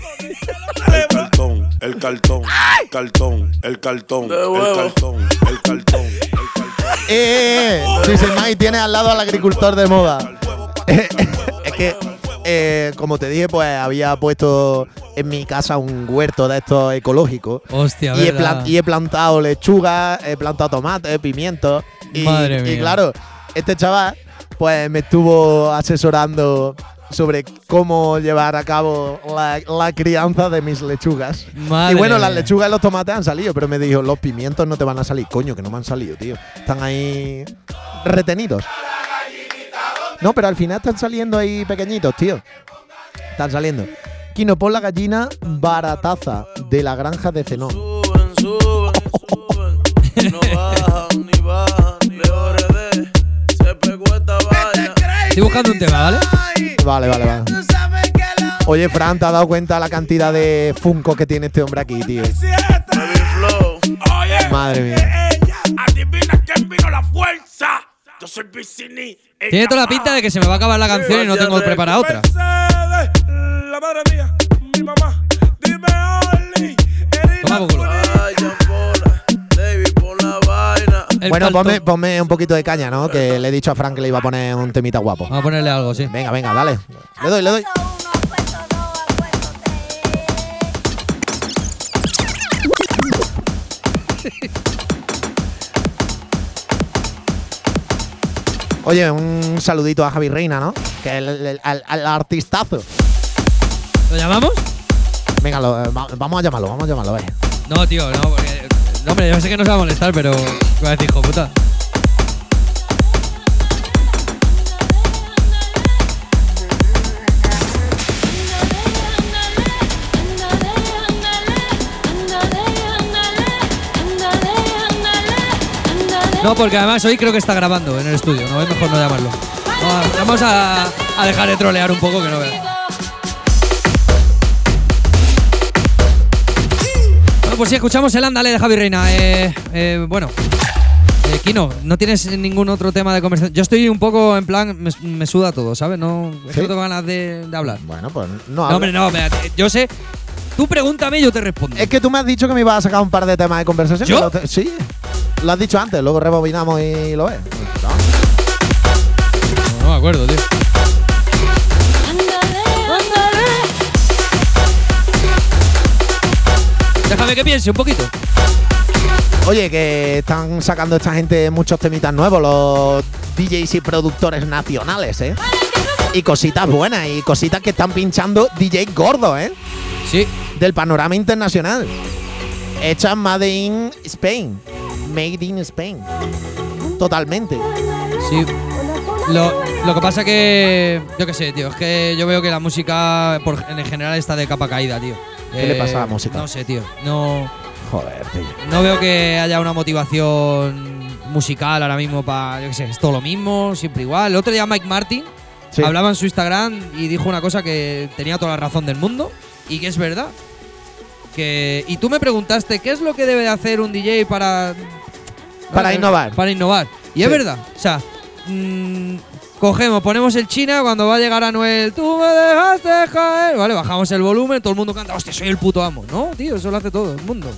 El cartón, el cartón, el cartón, el cartón, el cartón, el cartón, el cartón. ¡Eh, eh, eh! Si el Mai tiene al lado al agricultor de moda. es que, eh, como te dije, pues había puesto en mi casa un huerto de estos ecológicos. Hostia, y he, y plantado lechuga, he plantado tomate, pimientos. Y, Madre y claro, este chaval, pues me estuvo asesorando sobre cómo llevar a cabo la, la crianza de mis lechugas. Madre y bueno, las lechugas y los tomates han salido, pero me dijo, los pimientos no te van a salir. Coño, que no me han salido, tío. Están ahí retenidos. No, pero al final están saliendo ahí pequeñitos, tío. Están saliendo. Kino, pon la gallina barataza de la granja de Zenón. Suben, suben, suben. No bajan ni bajan. Peores de. Se pegó esta vaina. Estoy buscando un tema, ¿vale? Vale, vale, vale. Oye, Fran, ¿te has dado cuenta la cantidad de Funko que tiene este hombre aquí, tío? Baby Flow. Oye, Madre mía. Yo soy Vicini. Tiene toda la pinta de que se me va a acabar la canción y no tengo preparada otra. Mercedes, la madre mía, mi mamá. Dime, Oli. eres Toma. El bueno, ponme, ponme un poquito de caña, ¿no? Que le he dicho a Fran que le iba a poner un temita guapo. Vamos a ponerle algo, sí. Venga, venga, dale. Le doy, le doy. Oye, un saludito a Javi Reina, ¿no? Que el, el- al, al artistazo. ¿Lo llamamos? Venga, lo- eh, va- vamos a llamarlo, vamos a llamarlo, venga. No, tío, no, porque. No, hombre, yo sé que no se va a molestar, pero. ¿Qué va a decir, hijo puta? No, porque además hoy creo que está grabando en el estudio, no es mejor no llamarlo. No, vamos a, a dejar de trolear un poco, que no veas. Bueno, pues sí, escuchamos el Ándale de Javi Reina. Eh, eh, bueno, eh, Kino, ¿no tienes ningún otro tema de conversación? Yo estoy un poco en plan, me, me suda todo, ¿sabes? No, es que ¿Sí? no tengo ganas de, de hablar. Bueno, pues no. No, hablo. hombre, no, yo sé. Tú pregúntame y yo te respondo. Es que tú me has dicho que me ibas a sacar un par de temas de conversación. ¿Yo? Sí. Lo has dicho antes, luego rebobinamos y lo ves. No, no me acuerdo, tío. Déjame que piense un poquito. Oye, que están sacando esta gente muchos temitas nuevos, los DJs y productores nacionales, ¿eh? Y cositas buenas, y cositas que están pinchando DJs gordos, ¿eh? Sí, Del panorama internacional. Hechas Made in Spain. Made in Spain. Totalmente. sí. Lo, lo que pasa que. Yo qué sé, tío. Es que yo veo que la música por, en general está de capa caída, tío. ¿Qué le pasa a la música? No sé, tío. No, Joder, tío. no veo que haya una motivación musical ahora mismo para. Yo qué sé, es todo lo mismo, siempre igual. El otro día Mike Martin Sí. hablaba en su Instagram y dijo una cosa que tenía toda la razón del mundo y que es verdad. Que, y tú me preguntaste qué es lo que debe de hacer un DJ para Para innovar. Para innovar. Y Sí. es verdad. O sea, mm, cogemos, ponemos el China cuando va a llegar Anuel. Tú me dejaste caer. Vale, bajamos el volumen, todo el mundo canta. Hostia, soy el puto amo. No, tío, eso lo hace todo el mundo.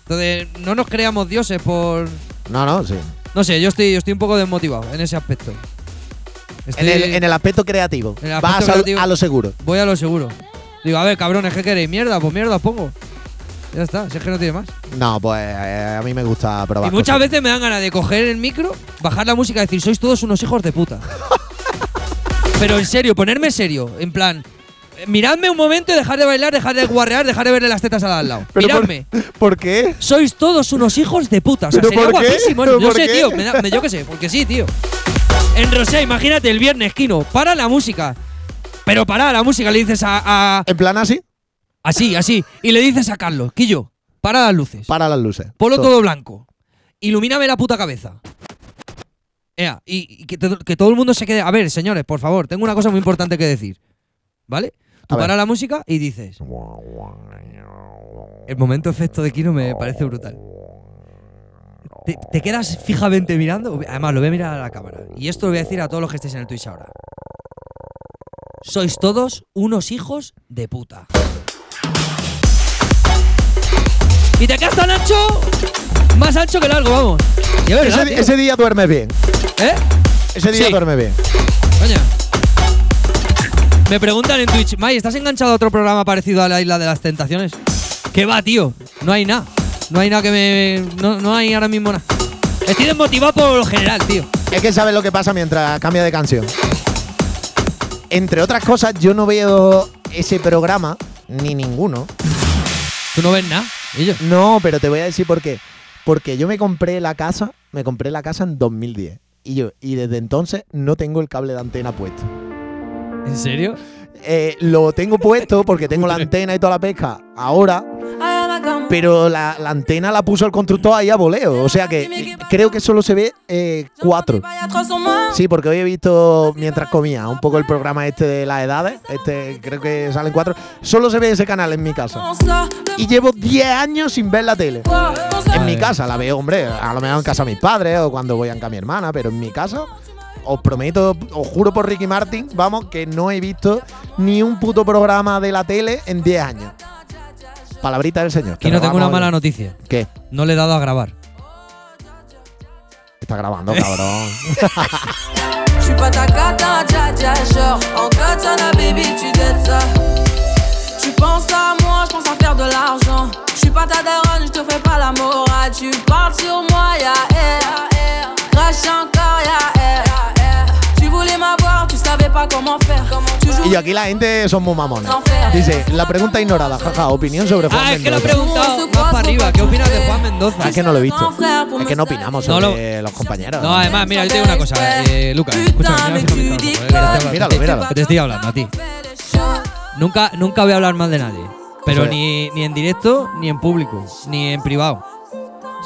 Entonces, no nos creamos dioses por. No, no, sí. No sé, yo estoy, yo estoy un poco desmotivado en ese aspecto. En Estoy- el, en el aspecto creativo. En el Vas a, creativo. a lo seguro. Voy a lo seguro. Digo, a ver, cabrones, ¿qué queréis? ¿Mierda? Pues mierda os pongo. Ya está, si es que no tiene más. No, pues eh, a mí me gusta probar. Y muchas cosas. veces me dan ganas de coger el micro, bajar la música y decir, sois todos unos hijos de puta. Pero en serio, ponerme serio, en plan, eh, miradme un momento y dejar de bailar, dejar de guarrear, dejar de verle las tetas al lado. Pero por- miradme. ¿Por qué? Sois todos unos hijos de puta. O sea, ¿Pero sería por qué? guapísimo. ¿Pero Yo por sé, qué? tío. Me da- me- yo qué sé, porque sí, tío. En Rosé, imagínate el viernes, Kino, para la música. Pero para la música, le dices a, a- ¿En plan así? Así, así. Y le dices a Carlos, Quillo, para las luces. Para las luces. Ponlo Todo. todo blanco. Ilumíname la puta cabeza. Ea, y, y que, to- que todo el mundo se quede. A ver, señores, por favor, tengo una cosa muy importante que decir. ¿Vale? Tú A ver. paras la música y dices. El momento efecto de Kino me parece brutal. Te, te quedas fijamente mirando. Además, lo voy a mirar a la cámara. Y esto lo voy a decir a todos los que estéis en el Twitch ahora. sois todos unos hijos de puta. Y te quedas tan ancho, más ancho que largo, vamos. Y es verdad, Ese, día duermes bien. ¿Eh? Ese día Sí. duermes bien. Coño. Me preguntan en Twitch, May, ¿estás enganchado a otro programa parecido a la Isla de las Tentaciones? ¿Qué va, tío? No hay nada. No hay nada que me. No, no hay ahora mismo nada. Estoy desmotivado por lo general, tío. Es que sabes lo que pasa mientras cambia de canción. Entre otras cosas, yo no veo ese programa, ni ninguno. Tú no ves nada. No, pero te voy a decir por qué. Porque yo me compré la casa, me compré la casa en 2010. Y yo, y desde entonces no tengo el cable de antena puesto. ¿En serio? Eh, lo tengo puesto porque tengo la antena y toda la pesca ahora, pero la, antena la puso el constructor ahí a voleo. O sea que creo que solo se ve eh, cuatro. Sí, porque hoy he visto mientras comía un poco el programa este de las edades. Este creo que salen cuatro. Solo se ve ese canal en mi casa. Y llevo 10 años sin ver la tele. En mi casa la veo, hombre, a lo mejor en casa de mis padres o cuando voy a mi hermana, pero en mi casa os prometo, os juro por Ricky Martin, vamos, que no he visto ni un puto programa de la tele en 10 años. Palabrita del señor. Aquí no tengo una mala noticia. ¿Qué? No le he dado a grabar. Está grabando, cabrón. Tu penses à moi, je pense à faire de l'argent Je suis pas ta daronne, je te fais pas la morale Tu parles sur moi, ya air Crash encore, ya air Y aquí la gente son muy mamones. Dice, la pregunta ignorada, jaja, opinión sobre Juan Ah, es que lo he Mendoza. preguntado más para arriba. ¿Qué opinas de Juan Mendoza? Es que no lo he visto. Es que no opinamos No sobre los compañeros. No, además, mira, yo te digo una cosa, eh, Lucas. Escucha, mira, hablando. Míralo, míralo. Te estoy hablando a ti. Nunca, nunca voy a hablar mal de nadie. Pero ni, ni en directo, ni en público, ni en privado.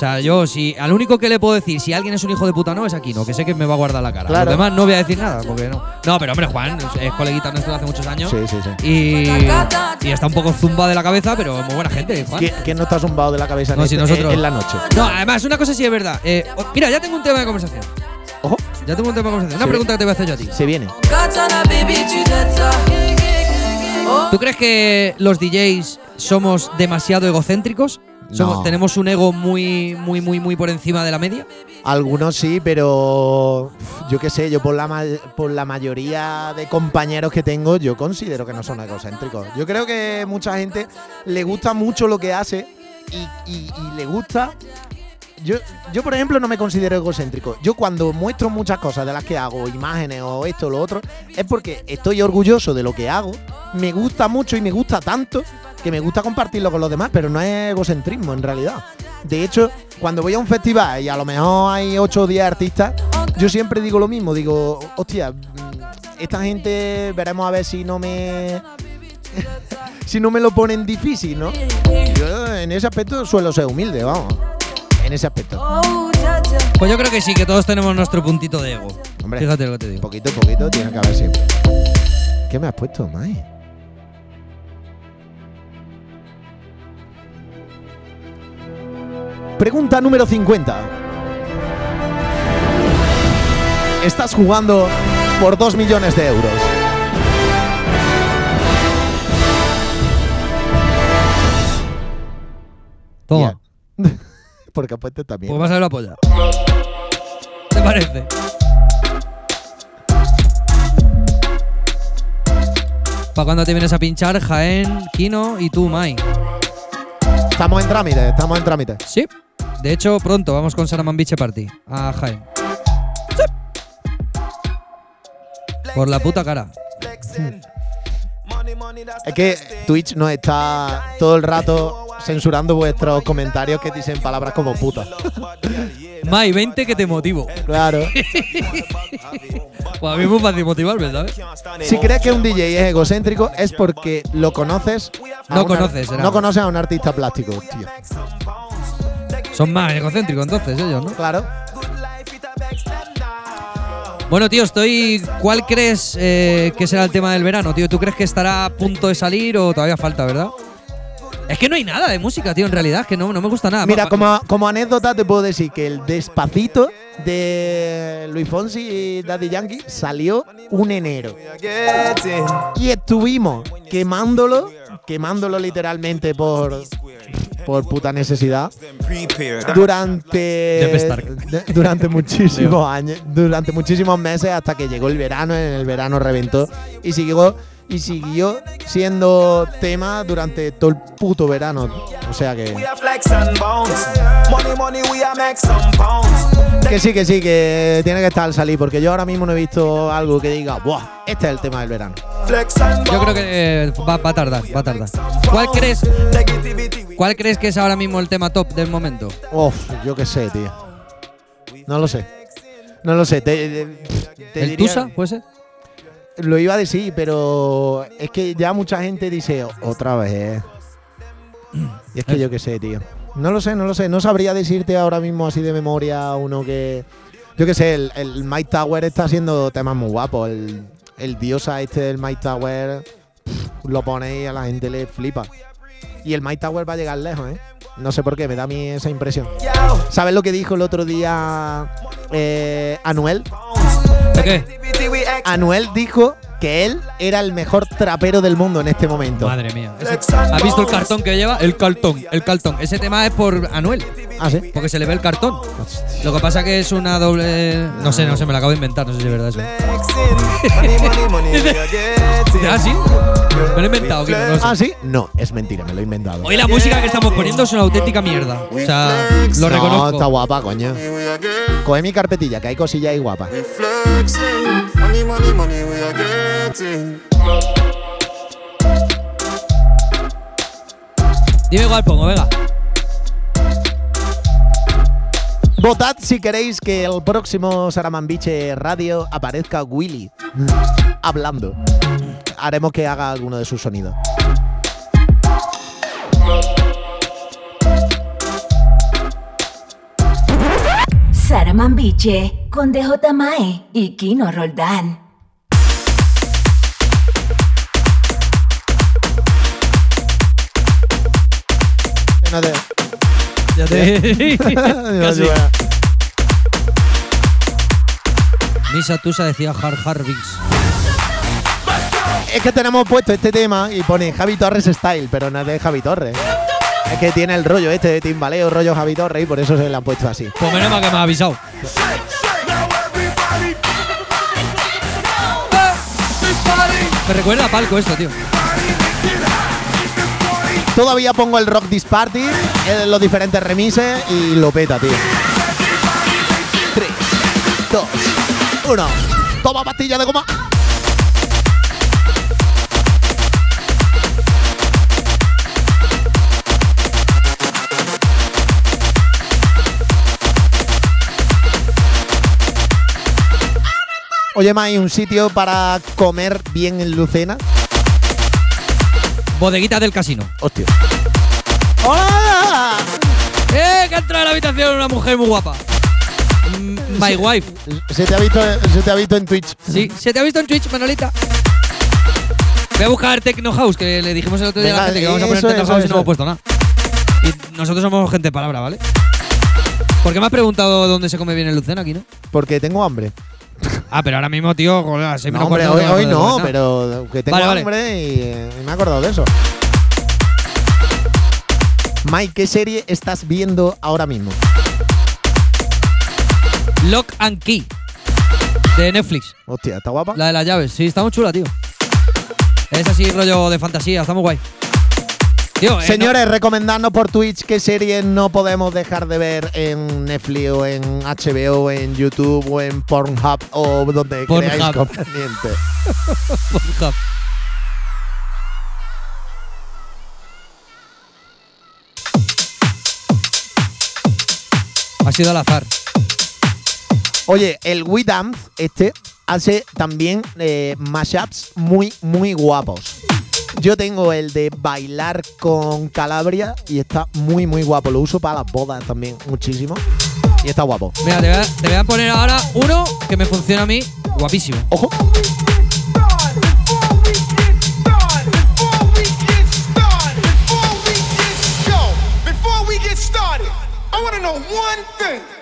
O sea, yo, si al único que le puedo decir si alguien es un hijo de puta no es aquí, no, que sé que me va a guardar la cara. Claro. Los demás no voy a decir nada, porque no. No, pero hombre, Juan es coleguita nuestro de hace muchos años. Sí, sí, sí. Y, y está un poco zumba de la cabeza, pero muy buena gente, Juan. ¿Quién, quién no está zumbado de la cabeza en, No, si este- nosotros- en la noche? No, además, una cosa sí es verdad. Eh, oh, mira, ya tengo un tema de conversación. Ojo. Ya tengo un tema de conversación. Una pregunta que te voy a hacer yo a ti. Se viene. ¿Tú crees que los DJs somos demasiado egocéntricos? Somos- No. ¿Tenemos un ego muy, muy, muy, muy por encima de la media? Algunos sí, pero yo qué sé, yo por la, ma- por la mayoría de compañeros que tengo, yo considero que no son egocéntricos. Yo creo que mucha gente le gusta mucho lo que hace y, y- y le gusta. Yo, yo, por ejemplo, no me considero egocéntrico. Yo cuando muestro muchas cosas de las que hago, imágenes o esto o lo otro, es porque estoy orgulloso de lo que hago, me gusta mucho y me gusta tanto que me gusta compartirlo con los demás, pero no es egocentrismo en realidad. De hecho, cuando voy a un festival y a lo mejor hay 8 o 10 artistas, yo siempre digo lo mismo, digo, hostia, mm, esta gente veremos a ver si no me si no me lo ponen difícil, ¿no? Yo en ese aspecto suelo ser humilde, vamos. En ese aspecto. Pues yo creo que sí, que todos tenemos nuestro puntito de ego. Hombre. Fíjate lo que te digo. Poquito a poquito tiene que haber siempre. ¿Qué me has puesto, Mai? Pregunta número 50. Estás jugando por 2 millones de euros. Toma. Porque apuestas también. Pues vas a ver la polla. ¿Te parece? ¿Para cuándo te vienes a pinchar Jaén, Kino y tú, Mai? Estamos en trámite, estamos en trámite. Sí. De hecho, pronto vamos con Saraman Beach Party a Jaén. Sí. Por la puta cara. Es que Twitch nos está todo el rato censurando vuestros comentarios que dicen palabras como puta. Mai, 20 que te motivo. Claro. Pues a mí es muy fácil motivarme, ¿sabes? Si crees que un DJ es egocéntrico es porque lo conoces. No un ar- conoces, era. No conoces a un artista plástico, tío. Son más egocéntricos entonces ellos, ¿no? Claro. Bueno, tío, estoy. ¿Cuál crees eh, que será el tema del verano, tío? ¿Tú crees que estará a punto de salir o todavía falta, verdad? Es que no hay nada de música, tío, en realidad, es que no, no me gusta nada. Mira, como, como anécdota te puedo decir que el Despacito de Luis Fonsi y Daddy Yankee salió un enero. Y estuvimos quemándolo, quemándolo literalmente por, por puta necesidad. Durante, durante muchísimos años, durante muchísimos meses hasta que llegó el verano, en el verano reventó y siguió y siguió siendo tema durante todo el puto verano. O sea que que sí, que sí, que tiene que estar al salir porque yo ahora mismo no he visto algo que diga, "Buah, este es el tema del verano." Yo creo que eh, va, va a tardar, va a tardar. ¿Cuál crees, ¿Cuál crees que es ahora mismo el tema top del momento? Uf, yo qué sé, tío. No lo sé. No lo sé. Te, te- te ¿El diría- Tusa? ¿Puede ser? Lo iba a decir, pero es que ya mucha gente dice otra vez. Y es que yo qué sé, tío. No lo sé, no lo sé. No sabría decirte ahora mismo así de memoria uno que. Yo qué sé, el, el Mike Tower está haciendo temas muy guapos. El, el diosa este del Mike Tower lo pone y a la gente le flipa. Y el Mike Tower va a llegar lejos, ¿eh? No sé por qué, me da a mí esa impresión. ¿Sabes lo que dijo el otro día eh, Anuel? ¿De qué? Anuel dijo que él era el mejor trapero del mundo en este momento. Madre mía. ¿Has visto el cartón que lleva? El cartón, el cartón. Ese tema es por Anuel, Ah, sí. porque se le ve el cartón. Lo que pasa que es una doble. No sé, no sé, me lo acabo de inventar, no sé si es verdad eso. ¿Ah, sí? Me lo he inventado, Kiko, no sé. Ah, sí. No, es mentira, me lo he inventado. Hoy la música que estamos poniendo es una auténtica mierda. O sea, lo no, reconozco. está guapa, coño. Coge mi carpetilla, que hay cosillas ahí guapas. Money, money, money, we are getting. Dime cuál pongo, venga. Votad si queréis que el próximo Saramambiche Radio aparezca Willy hablando. Haremos que haga alguno de sus sonidos. Sara Mambiche con DJ Mae y Kino Roldán. No te- Ya te. Casi. Misa Tusa decía Har Harvix. Es que tenemos puesto este tema y pone Javi Torres Style, pero no es de Javi Torres. Es que tiene el rollo este de timbaleo, rollo Javi Torres, y por eso se le han puesto así. Pues menos mal que me ha avisado. Me recuerda a Palco esto, tío. Todavía pongo el Rock This Party en los diferentes remises y lo peta, tío. 3, 2, 1. Toma pastilla de goma. Oye, Ma, ¿hay un sitio para comer bien en Lucena? Bodeguita del casino. Hostia. ¡Hola! ¡Eh! Que ha entrado a la habitación una mujer muy guapa. Mm, My wife. Se te ha visto, se te ha visto en Twitch. Sí, se te ha visto en Twitch, Manolita. Voy a buscar Techno House, que le dijimos el otro día a la gente que vamos a poner eso, Techno eso, House y no hemos puesto nada. Y nosotros somos gente de palabra, ¿vale? ¿Por qué me has preguntado dónde se come bien en Lucena aquí, no? Porque tengo hambre. Ah, pero ahora mismo, tío, seis No, hombre, hoy, no pero que tengo Vale, vale. hambre y, y me he acordado de eso. Mike, ¿qué serie estás viendo ahora mismo? Lock and Key. De Netflix. Hostia, ¿está guapa? La de las llaves. Sí, está muy chula, tío. Es así rollo de fantasía, está muy guay. Tío, eh, Señores, recomendadnos por Twitch qué series no podemos dejar de ver en Netflix o en HBO, o en YouTube o en Pornhub o donde Pornhub. creáis conveniente. no- Pornhub. Ha sido al azar. Oye, el We Dance este hace también eh, mashups muy, muy guapos. Yo tengo el de bailar con Calabria y está muy, muy guapo. Lo uso para las bodas también muchísimo. Y está guapo. Mira, te voy, a, te voy a poner ahora uno que me funciona a mí guapísimo. Ojo. Before we get started, I want to know one thing.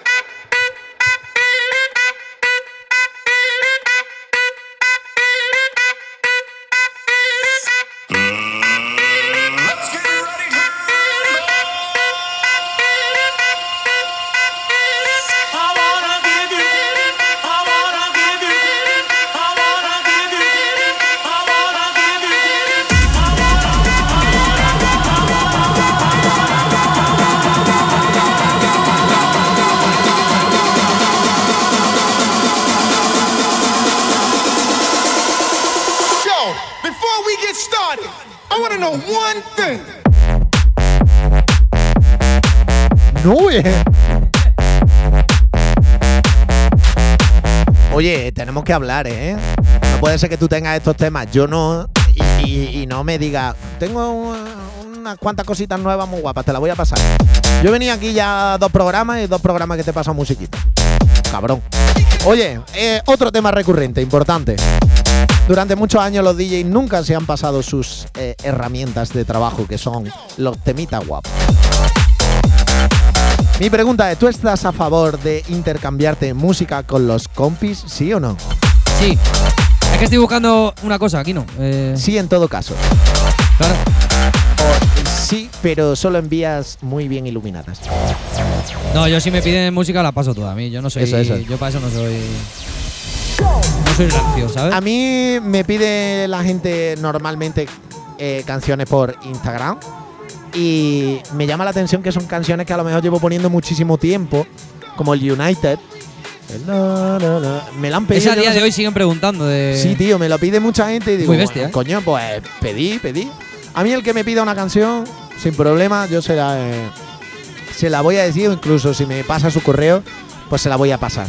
Know one thing. No, eh. Oye, tenemos que hablar, ¿eh? No puede ser que tú tengas estos temas, yo no, y, y- y no me digas, tengo un- unas cuantas cositas nuevas muy guapas, te las voy a pasar. Yo venía aquí ya dos programas y dos programas que te pasan musiquita. Cabrón. Oye, eh, otro tema recurrente, importante. Durante muchos años los DJs nunca se han pasado sus eh, herramientas de trabajo, que son los temitas guapos. Mi pregunta es, ¿tú estás a favor de intercambiarte música con los compis, sí o no? Sí. Es que estoy buscando una cosa, aquí no. Eh, Sí, en todo caso. Claro. Sí, pero solo envías muy bien iluminadas. No, yo si me piden música la paso toda a mí. Yo no soy. Eso, eso. Yo para eso no soy. No soy rancio, ¿sabes? A mí me pide la gente normalmente eh, canciones por Instagram y me llama la atención que son canciones que a lo mejor llevo poniendo muchísimo tiempo, como el United. El na, na. Me la han pedido. Ese a yo día no de hoy siguen preguntando de. Sí, tío, me lo pide mucha gente y digo, Muy bestia, bueno, ¿eh? coño, pues pedí, pedí. A mí el que me pida una canción, sin problema, yo se la, eh, se la voy a decir, o incluso si me pasa su correo, pues se la voy a pasar.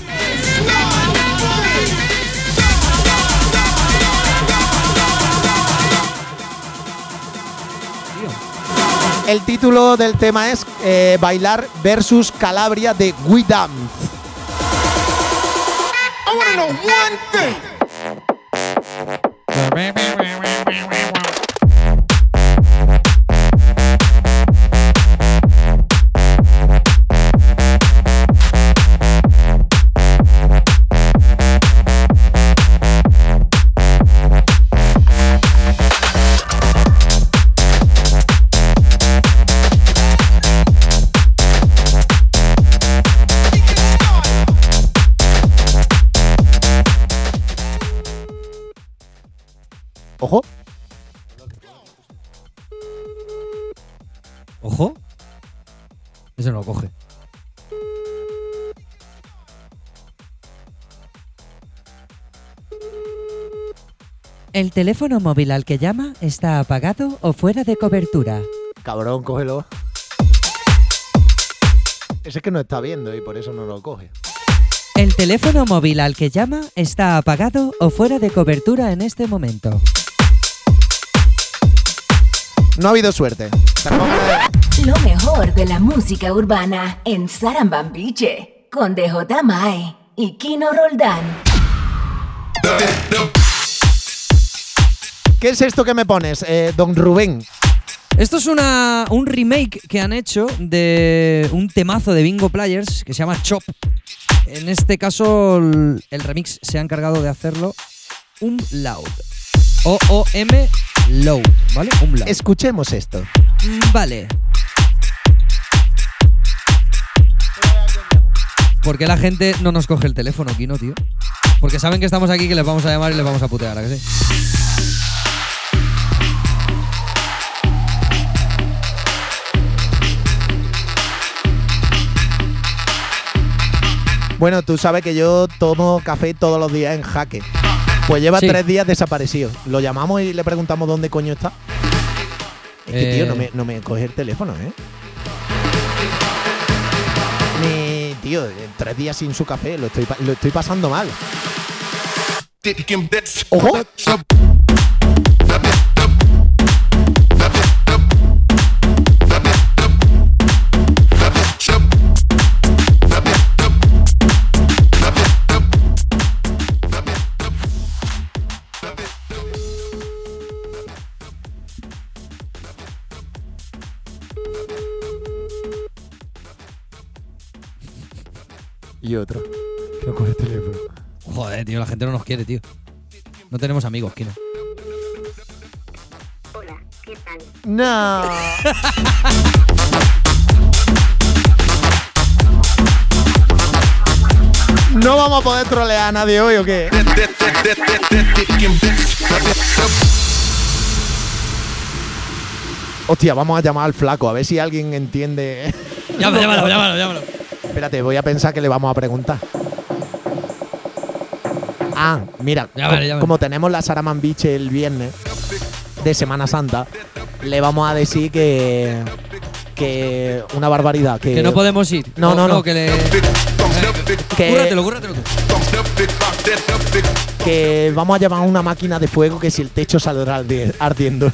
El título del tema es eh, Bailar versus Calabria de We Dance. I wanna know one thing. El teléfono móvil al que llama está apagado o fuera de cobertura. Cabrón, cógelo. Ese es que no está viendo y por eso no lo coge. El teléfono móvil al que llama está apagado o fuera de cobertura en este momento. No ha habido suerte. Lo mejor de la música urbana en Sarambambiche con DJ Mae y Kino Roldán. ¿Qué es esto que me pones, eh, don Rubén? Esto es una, un remake que han hecho de un temazo de Bingo Players que se llama Chop. En este caso, el, el remix se ha encargado de hacerlo un loud. O-O-M loud, ¿vale? Un loud. Escuchemos esto. Mm, Vale. ¿Por qué la gente no nos coge el teléfono, Kino, tío? Porque saben que estamos aquí, que les vamos a llamar y les vamos a putear, ¿a que sí? Bueno, tú sabes que yo tomo café todos los días en jaque. Pues lleva Sí. tres días desaparecido. Lo llamamos y le preguntamos dónde coño está. Es que, tío, Eh. no me, no me coge el teléfono, ¿eh? Ni, tío, en tres días sin su café, lo estoy, lo estoy pasando mal. ¡Ojo! Tío, la gente no nos quiere, tío. No tenemos amigos, Kino. No. ¿No vamos a poder trolear a nadie hoy o qué? Hostia, vamos a llamar al flaco, a ver si alguien entiende. Llámalo, llámalo, llámalo, llámalo. Espérate, voy a pensar que le vamos a preguntar. Ah, mira, como tenemos la Saraman Beach el viernes de Semana Santa, le vamos a decir que. que una barbaridad. Que, Que no podemos ir. No, no, no. que le. Que- Cúrratelo, cúrratelo tú. que vamos a llevar una máquina de fuego que si el techo saldrá ardi- ardiendo.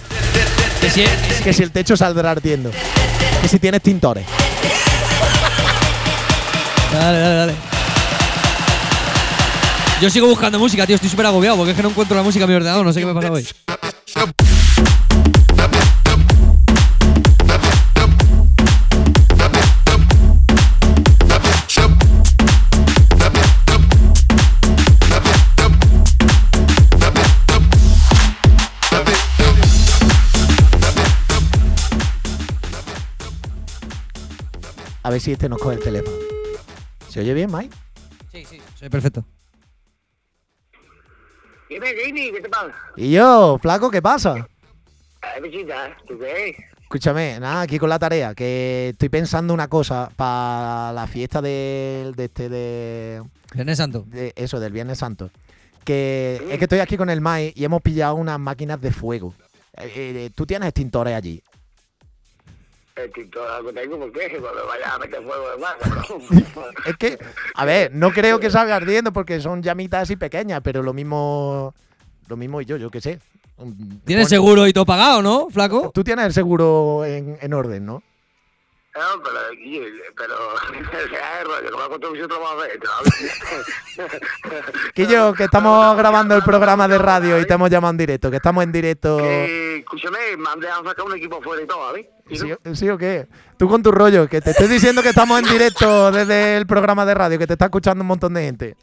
Que si, Que si el techo saldrá ardiendo. Que si tienes tintores. Dale, dale, dale. Yo sigo buscando música, tío. Estoy súper agobiado porque es que no encuentro la música en mi ordenador. No sé qué me pasa hoy. A ver si este nos coge el teléfono. ¿Se oye bien, Mike? Sí, sí. Soy perfecto. Dime, Jimmy, ¿qué te pasa? Y yo, flaco, ¿qué pasa? Escúchame, nada, aquí con la tarea, que estoy pensando una cosa para la fiesta del- de, este de, Viernes Santo. de eso, del Viernes Santo. Que es que estoy aquí con el Mai y hemos pillado unas máquinas de fuego. Eh, eh, Tú tienes extintores allí. Es que, a ver, no creo que salga ardiendo porque son llamitas así pequeñas, pero lo mismo, lo mismo y yo, yo qué sé. ¿Tienes Pon- seguro y todo pagado, no, flaco? Tú tienes el seguro en, en orden, ¿no? No, pero, Guille, pero, sea el rollo, que estamos grabando el programa de radio y te hemos llamado en directo, que estamos en directo. Que, escúchame, mandé a sacar un equipo fuera y todo, ¿vale? ¿Sí, ¿Sí o qué? Tú con tu rollo, que te estoy diciendo que estamos en directo desde el programa de radio, que te está escuchando un montón de gente.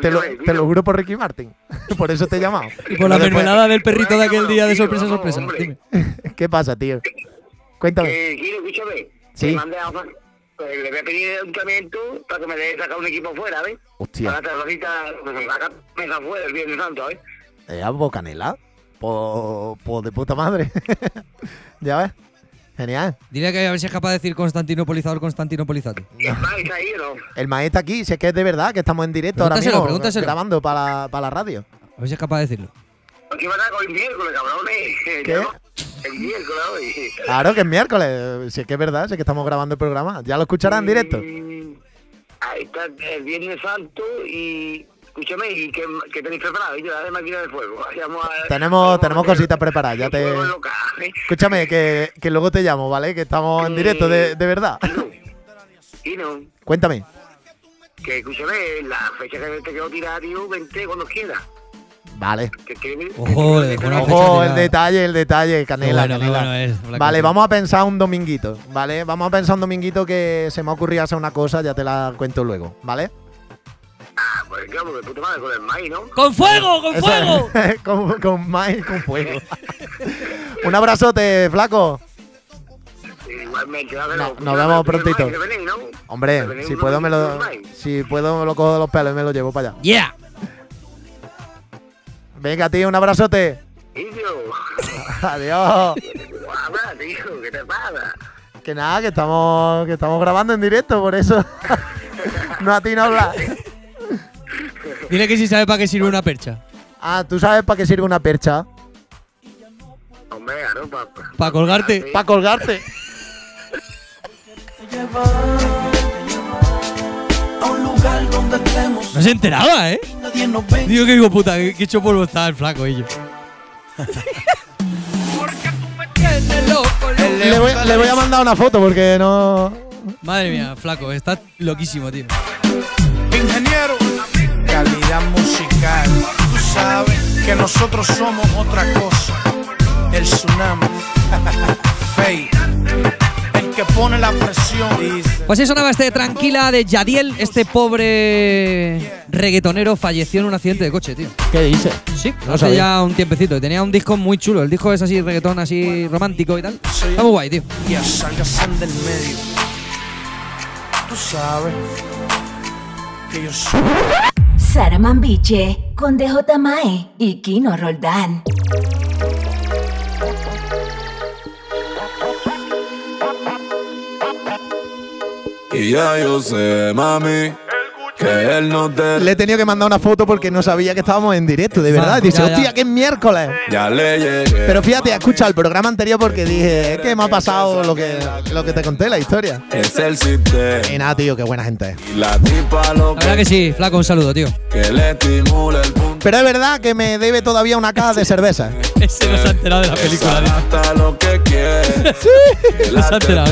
Te lo, te lo juro por Ricky Martin. Por eso te he llamado. Y por la mermelada del perrito de aquel día de sorpresa, sorpresa. ¿Qué pasa, tío? Cuéntame. Que, Guille, escúchame, Sí. que mandé a pues, le voy a pedir al ayuntamiento para que me deje sacar un equipo fuera, ¿ves? Hostia. Para la cita, pues, sacar mesa fuera el Viernes Santo, ¿ves? Eh, algo canela. Pues pues de puta madre. ya ves. Genial. Dile que a ver si es capaz de decir Constantinopolizador, Constantinopolizado. ¿Vais ahí o no? El maestro aquí, si es que es de verdad, que estamos en directo ahora mismo pregúntaselo. grabando para la, para la radio. A ver si es capaz de decirlo. Aquí van a con el miércoles, cabrones. ¿Qué? El miércoles hoy. Claro que es miércoles. Si es que es verdad, si es que estamos grabando el programa. ¿Ya lo escucharán en directo? Ahí está el Viernes Santo y... Escúchame, ¿y qué, qué tenéis preparado? Yo de máquina de fuego. Vamos a- Tenemos, tenemos cositas preparadas. Ya te. ¿eh? Escúchame, que, que luego te llamo, ¿vale? Que estamos en directo, de, de verdad. Y no, Cuéntame. que escúchame, la fecha que te quedó tirada, tío, vente cuando quieras. Vale. Que, Ojo, fecha el tirada. detalle, el detalle, canela, Qué bueno, qué canela. bueno es, Black vale, vamos a pensar un dominguito, ¿vale? Vamos a pensar un dominguito que se me ha ocurrido hacer una cosa, ya te la cuento luego, ¿vale? Ah, pues claro, de puta madre con el maíz, ¿no? ¡Con fuego, con Eso fuego! es, con, con maíz, con fuego. un abrazote, flaco. Igualmente, a ver, No- nos vemos prontito. Hombre, si puedo me lo si puedo me lo cojo de los pelos y me lo llevo para allá. Yeah. Venga, tío, un abrazote. Adiós. Habla, tío, ¿qué te pasa? Que nada, que estamos que estamos grabando en directo, por eso. no a ti no hablar. Dile que si sabe para qué sirve una percha. Ah, ¿tú sabes para qué sirve una percha? Hombre, claro. Para colgarte. Para colgarte. No se enteraba, ¿eh? Digo que digo, puta, que, hecho polvo está el flaco yo. Le voy, le voy a mandar una foto porque no. Madre mía, flaco, está loquísimo, tío. Ingeniero, calidad musical. Tú sabes que nosotros somos otra cosa. El tsunami. Fey. Que pone la presión. Pues eso sonaba este Tranquila de Yadiel, este pobre reggaetonero falleció en un accidente de coche, tío. ¿Qué dice? Sí, No hace sabía. ya un tiempecito. Tenía un disco muy chulo. El disco es así, reggaetón así romántico y tal. Está muy guay, tío. Ya salgas del medio. Tú sabes que yo soy. Sara Mambiche con DJ Mae y Kino Roldán. Y ya yo sé, mami, que él no te. Le he tenido que mandar una foto porque no sabía que estábamos en directo, de verdad. Ah, Dice, ya, ya. hostia, que es miércoles. Ya le llegué. Pero fíjate, escucha el programa anterior porque dije, es que me ha pasado lo que, lo que te conté, la historia. es el sistema. Y nada, tío, qué buena gente la tipa lo La verdad que sí, flaco, un saludo, tío. Que le estimula el punto. Pero es verdad que me debe todavía una caja de cerveza. Ese no se ha enterado de la película. Hasta lo que quiere. Que No se ha enterado.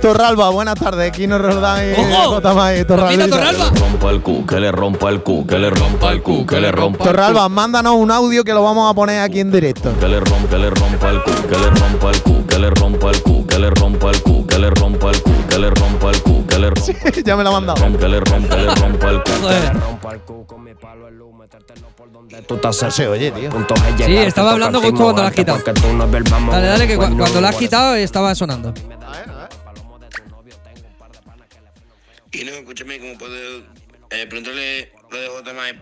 Torralba, buenas tardes. Kino Roldán y ¡Ojo! J. May, Papita Torralba. Torralba. Rompa el cu, que le rompa el cu, que le rompa el cu, que le rompa Torralba, mándanos un audio que lo vamos a poner aquí en directo. Que le rompa, que le rompa el cu, que le rompa el cu, que le rompa el cu, que le rompa el cu, que le rompa el cu, que le rompa el cu, que le rompa ya me lo ha mandado. que le rompa, que le rompa el cu. Joder. Tú estás No se oye, tío. Sí, estaba hablando justo cuando la has quitado. Dale, dale, que cu- cuando la has quitado estaba sonando. Y no, escúchame, ¿cómo puedo eh, preguntarle lo de JMI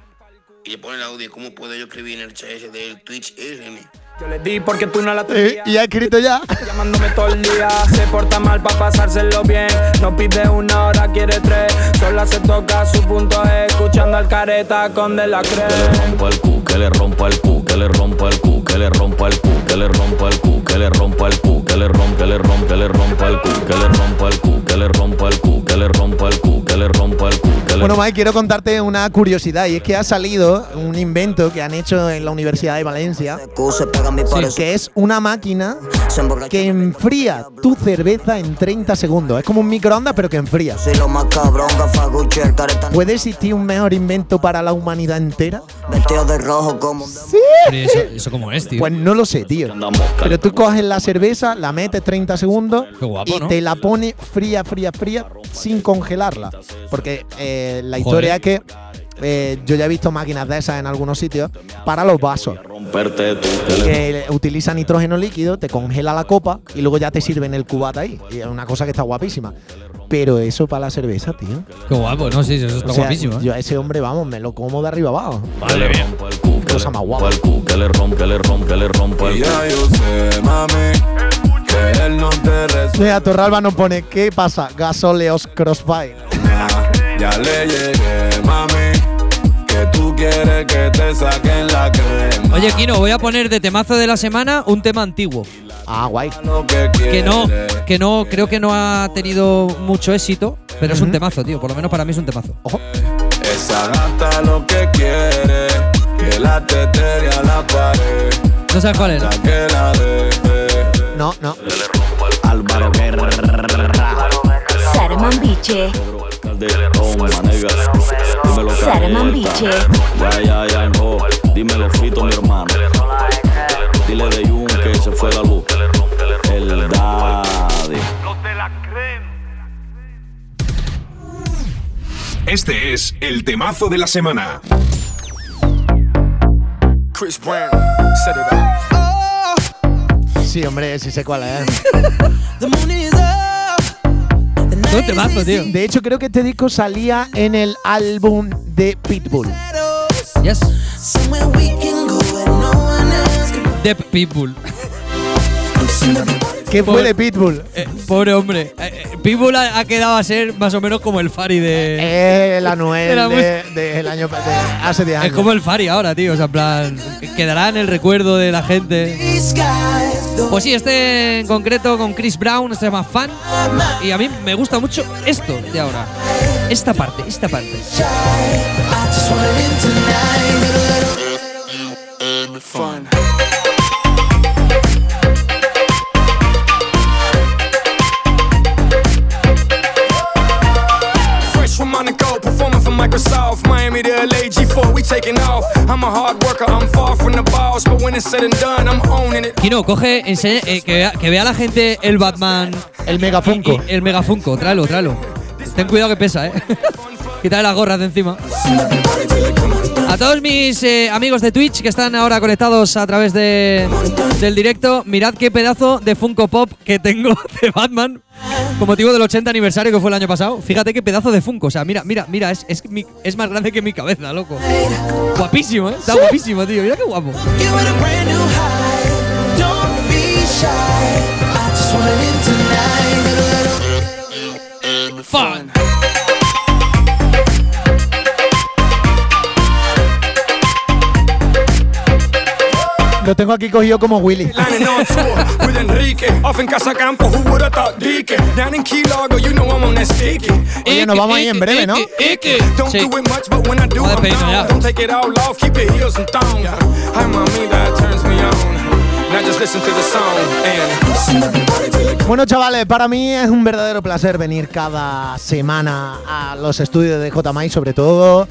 y le pone el audio? ¿Cómo puedo yo escribir en el chat ese del Twitch RM? Yo le di porque tú no la Eh, tenías. y ha escrito ya. Llamándome todo el día, se porta mal pa' pasárselo bien. No pide una hora, quiere tres. Sola se toca su punto es escuchando al careta con de la Que le crema. rompa el cu, que le rompa el cu, que le rompa el cu, que le rompa el cu, que le rompa el cu, que le rompa el cu, que le rompa, que le rompa, que le rompa el cu, que le rompa el cu, que le rompa el cu, que le rompa el cu, que le rompa el cu, Bueno, Mike, quiero contarte una curiosidad y es que ha salido un invento que han hecho en la Universidad de Valencia, que es una máquina que enfría tu cerveza en 30 segundos. Es como un microondas, pero que enfría. ¿Puede existir un mejor invento para la humanidad entera? De rojo como un Sí. Eso, eso cómo es, tío. Pues no lo sé, tío. Pero tú coges la cerveza, la metes 30 segundos guapo, y ¿no? te la pone fría, fría, fría, sin congelarla. Porque eh, la Joder. historia es que eh, yo ya he visto máquinas de esas en algunos sitios para los vasos. que utiliza nitrógeno líquido, te congela la copa y luego ya te sirven el cubata ahí. Y es una cosa que está guapísima. Pero eso para la cerveza, tío. Qué guapo, no, sí, eso está O sea, guapísimo. ¿eh? Yo a ese hombre, vamos, me lo como de arriba abajo. que le rompa el cu, que Cosa más guapa. que le rompa, que le rompa, que le cu. Ya yo sé, mami, que él no te resuelve. Mira, Torralba nos pone, ¿qué pasa? Gasoleos Crossfire. Ya le llegué, mami, quieres que te saquen la crema. Oye, Kino, voy a poner de temazo de la semana un tema antiguo. Ah, guay. Que no, que no, creo que no ha tenido mucho éxito, pero es un temazo, tío. Por lo menos para mí es un temazo. Ojo. Esa gata lo que quiere, que la tetere a la pared, ¿No sabes cuál es? No, no. Álvaro Guerra, Sarman Biche. Dímelo. Biche. Ya, ya, ya, no. Dímelo, Fito, mi hermano. Dile de Jun que se fue la luz. El daddy. Este es el temazo de la semana. Chris Brown, set it up. Sí, hombre, sí sé cuál es. Tío. De hecho, creo que este disco salía en el álbum de Pitbull. Yes. De Pitbull. ¿Qué fue de Pitbull? Eh, pobre hombre. Eh, eh, Pitbull ha, ha quedado a ser más o menos como el Fari de. El Anuel Era muy- de, del año de hace 10 años. Es como el Fari ahora, tío. O sea, en plan. Quedará en el recuerdo de la gente. Pues sí, este en concreto con Chris Brown, este se llama Fan. Y a mí me gusta mucho esto de ahora. Esta parte, esta parte. Fun. Microsoft. Miami to LA, G4, we taking off. I'm a hard worker, I'm far from the boss, but when it's said and done, I'm owning it. Kino, coge, enseña- eh, que, vea, que vea la gente el Batman. El Mega Funko. y- y el Mega Funko, tráelo, tráelo. Ten cuidado que pesa, eh. Quítale las gorras de encima. A todos mis eh, amigos de Twitch que están ahora conectados a través de, del directo, mirad qué pedazo de Funko Pop que tengo de Batman con motivo del 80 aniversario que fue el año pasado. Fíjate qué pedazo de Funko. O sea, mira, mira, mira, es, es, es más grande que mi cabeza, loco. Guapísimo, ¿eh? Está guapísimo, tío. Mira qué guapo. Fun. Keep it heels and thong. Hi, mommy, that turns me on. Now just listen to the song and Bueno, chavales, para mí es un verdadero placer venir cada semana a los estudios de JMI, sobre todo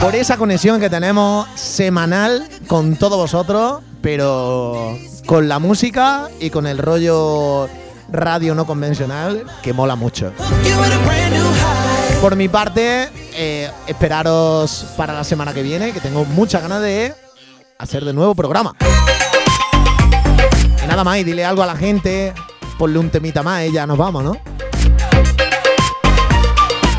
por esa conexión que tenemos semanal con todos vosotros, pero con la música y con el rollo radio no convencional que mola mucho. Por mi parte, eh, esperaros para la semana que viene, que tengo muchas ganas de hacer de nuevo programa. Y nada más, y dile algo a la gente, ponle un temita más y ya nos vamos, ¿no?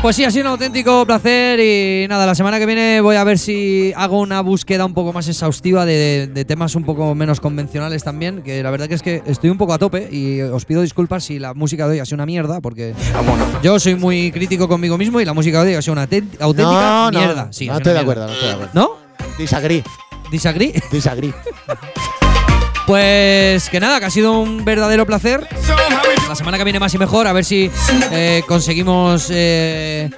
Pues sí, ha sido un auténtico placer y nada, la semana que viene voy a ver si hago una búsqueda un poco más exhaustiva de, de temas un poco menos convencionales también, que la verdad que es que estoy un poco a tope y os pido disculpas si la música de hoy ha sido una mierda, porque yo soy muy crítico conmigo mismo y la música de hoy ha sido una autént- auténtica No, no, mierda. Sí, no estoy de acuerdo, no estoy de acuerdo. ¿No? Disagree. ¿Disagree? Disagree. Pues que nada, que ha sido un verdadero placer. La semana que viene más y mejor, a ver si eh, conseguimos eh,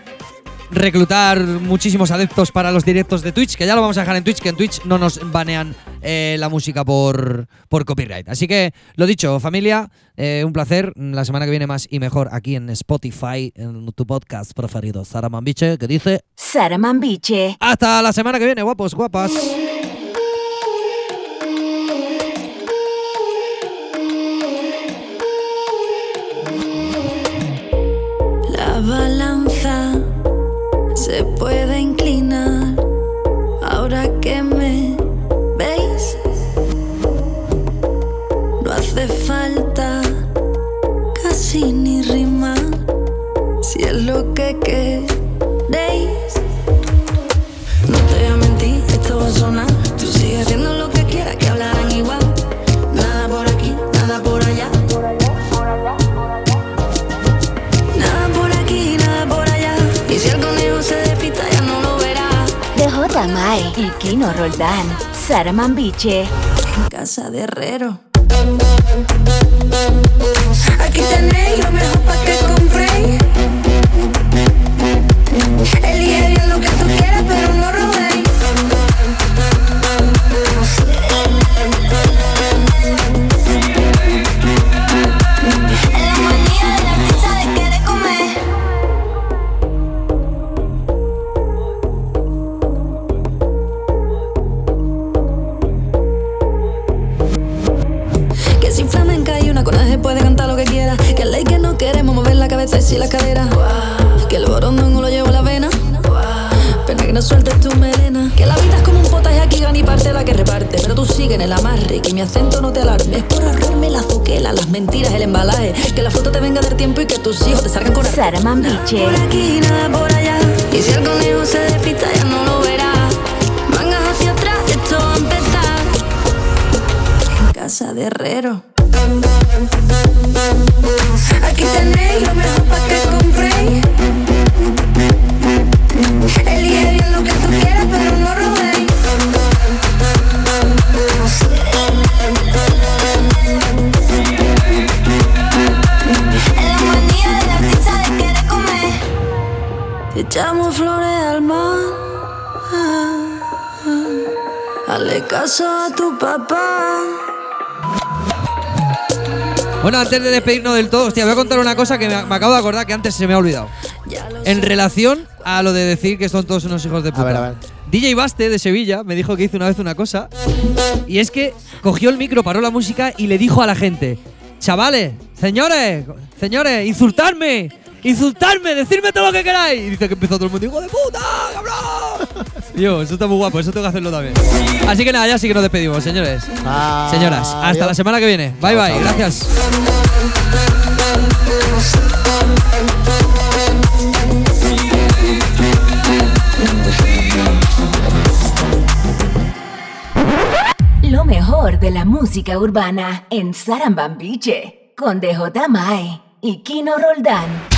reclutar muchísimos adeptos para los directos de Twitch, que ya lo vamos a dejar en Twitch, que en Twitch no nos banean eh, la música por, por copyright. Así que, lo dicho, familia, un placer. La semana que viene más y mejor aquí en Spotify, en tu podcast preferido, Sara Mambiche, que dice... Sara Mambiche. Hasta la semana que viene, guapos, guapas. Balanza se puede inclinar ahora que me veis. No hace falta casi ni rimar si es lo que queréis. J. Mae y Kino Roldán. Sara Mambiche. Casa de herrero. Aquí tenéis lo mejor para que compréis. Elige Sara Mambiche. Por aquí, nada por allá. Y si el conejo se despista, ya no lo verá. Mangas hacia atrás, esto va a empezar. En casa de herrero. Echamos flores al mar. Hazle caso a tu papá. Bueno, antes de despedirnos del todo, hostia, voy a contar una cosa que me, me acabo de acordar que antes se me ha olvidado. En relación a lo de decir que son todos unos hijos de puta. ver, a ver. DJ Baste de Sevilla me dijo que hizo una vez una cosa y es que cogió el micro, paró la música y le dijo a la gente, chavales, señores, señores, insultarme, insultarme, decirme todo lo que queráis. Y dice que empezó todo el mundo, hijo de puta, cabrón. Yo, eso está muy guapo, eso tengo que hacerlo también. Así que nada, ya sí que nos despedimos, señores. Señoras, hasta Adiós. la semana que viene. Bye bye, gracias. Lo mejor de la música urbana en Sarambambiche con DJ Mae y Kino Roldán.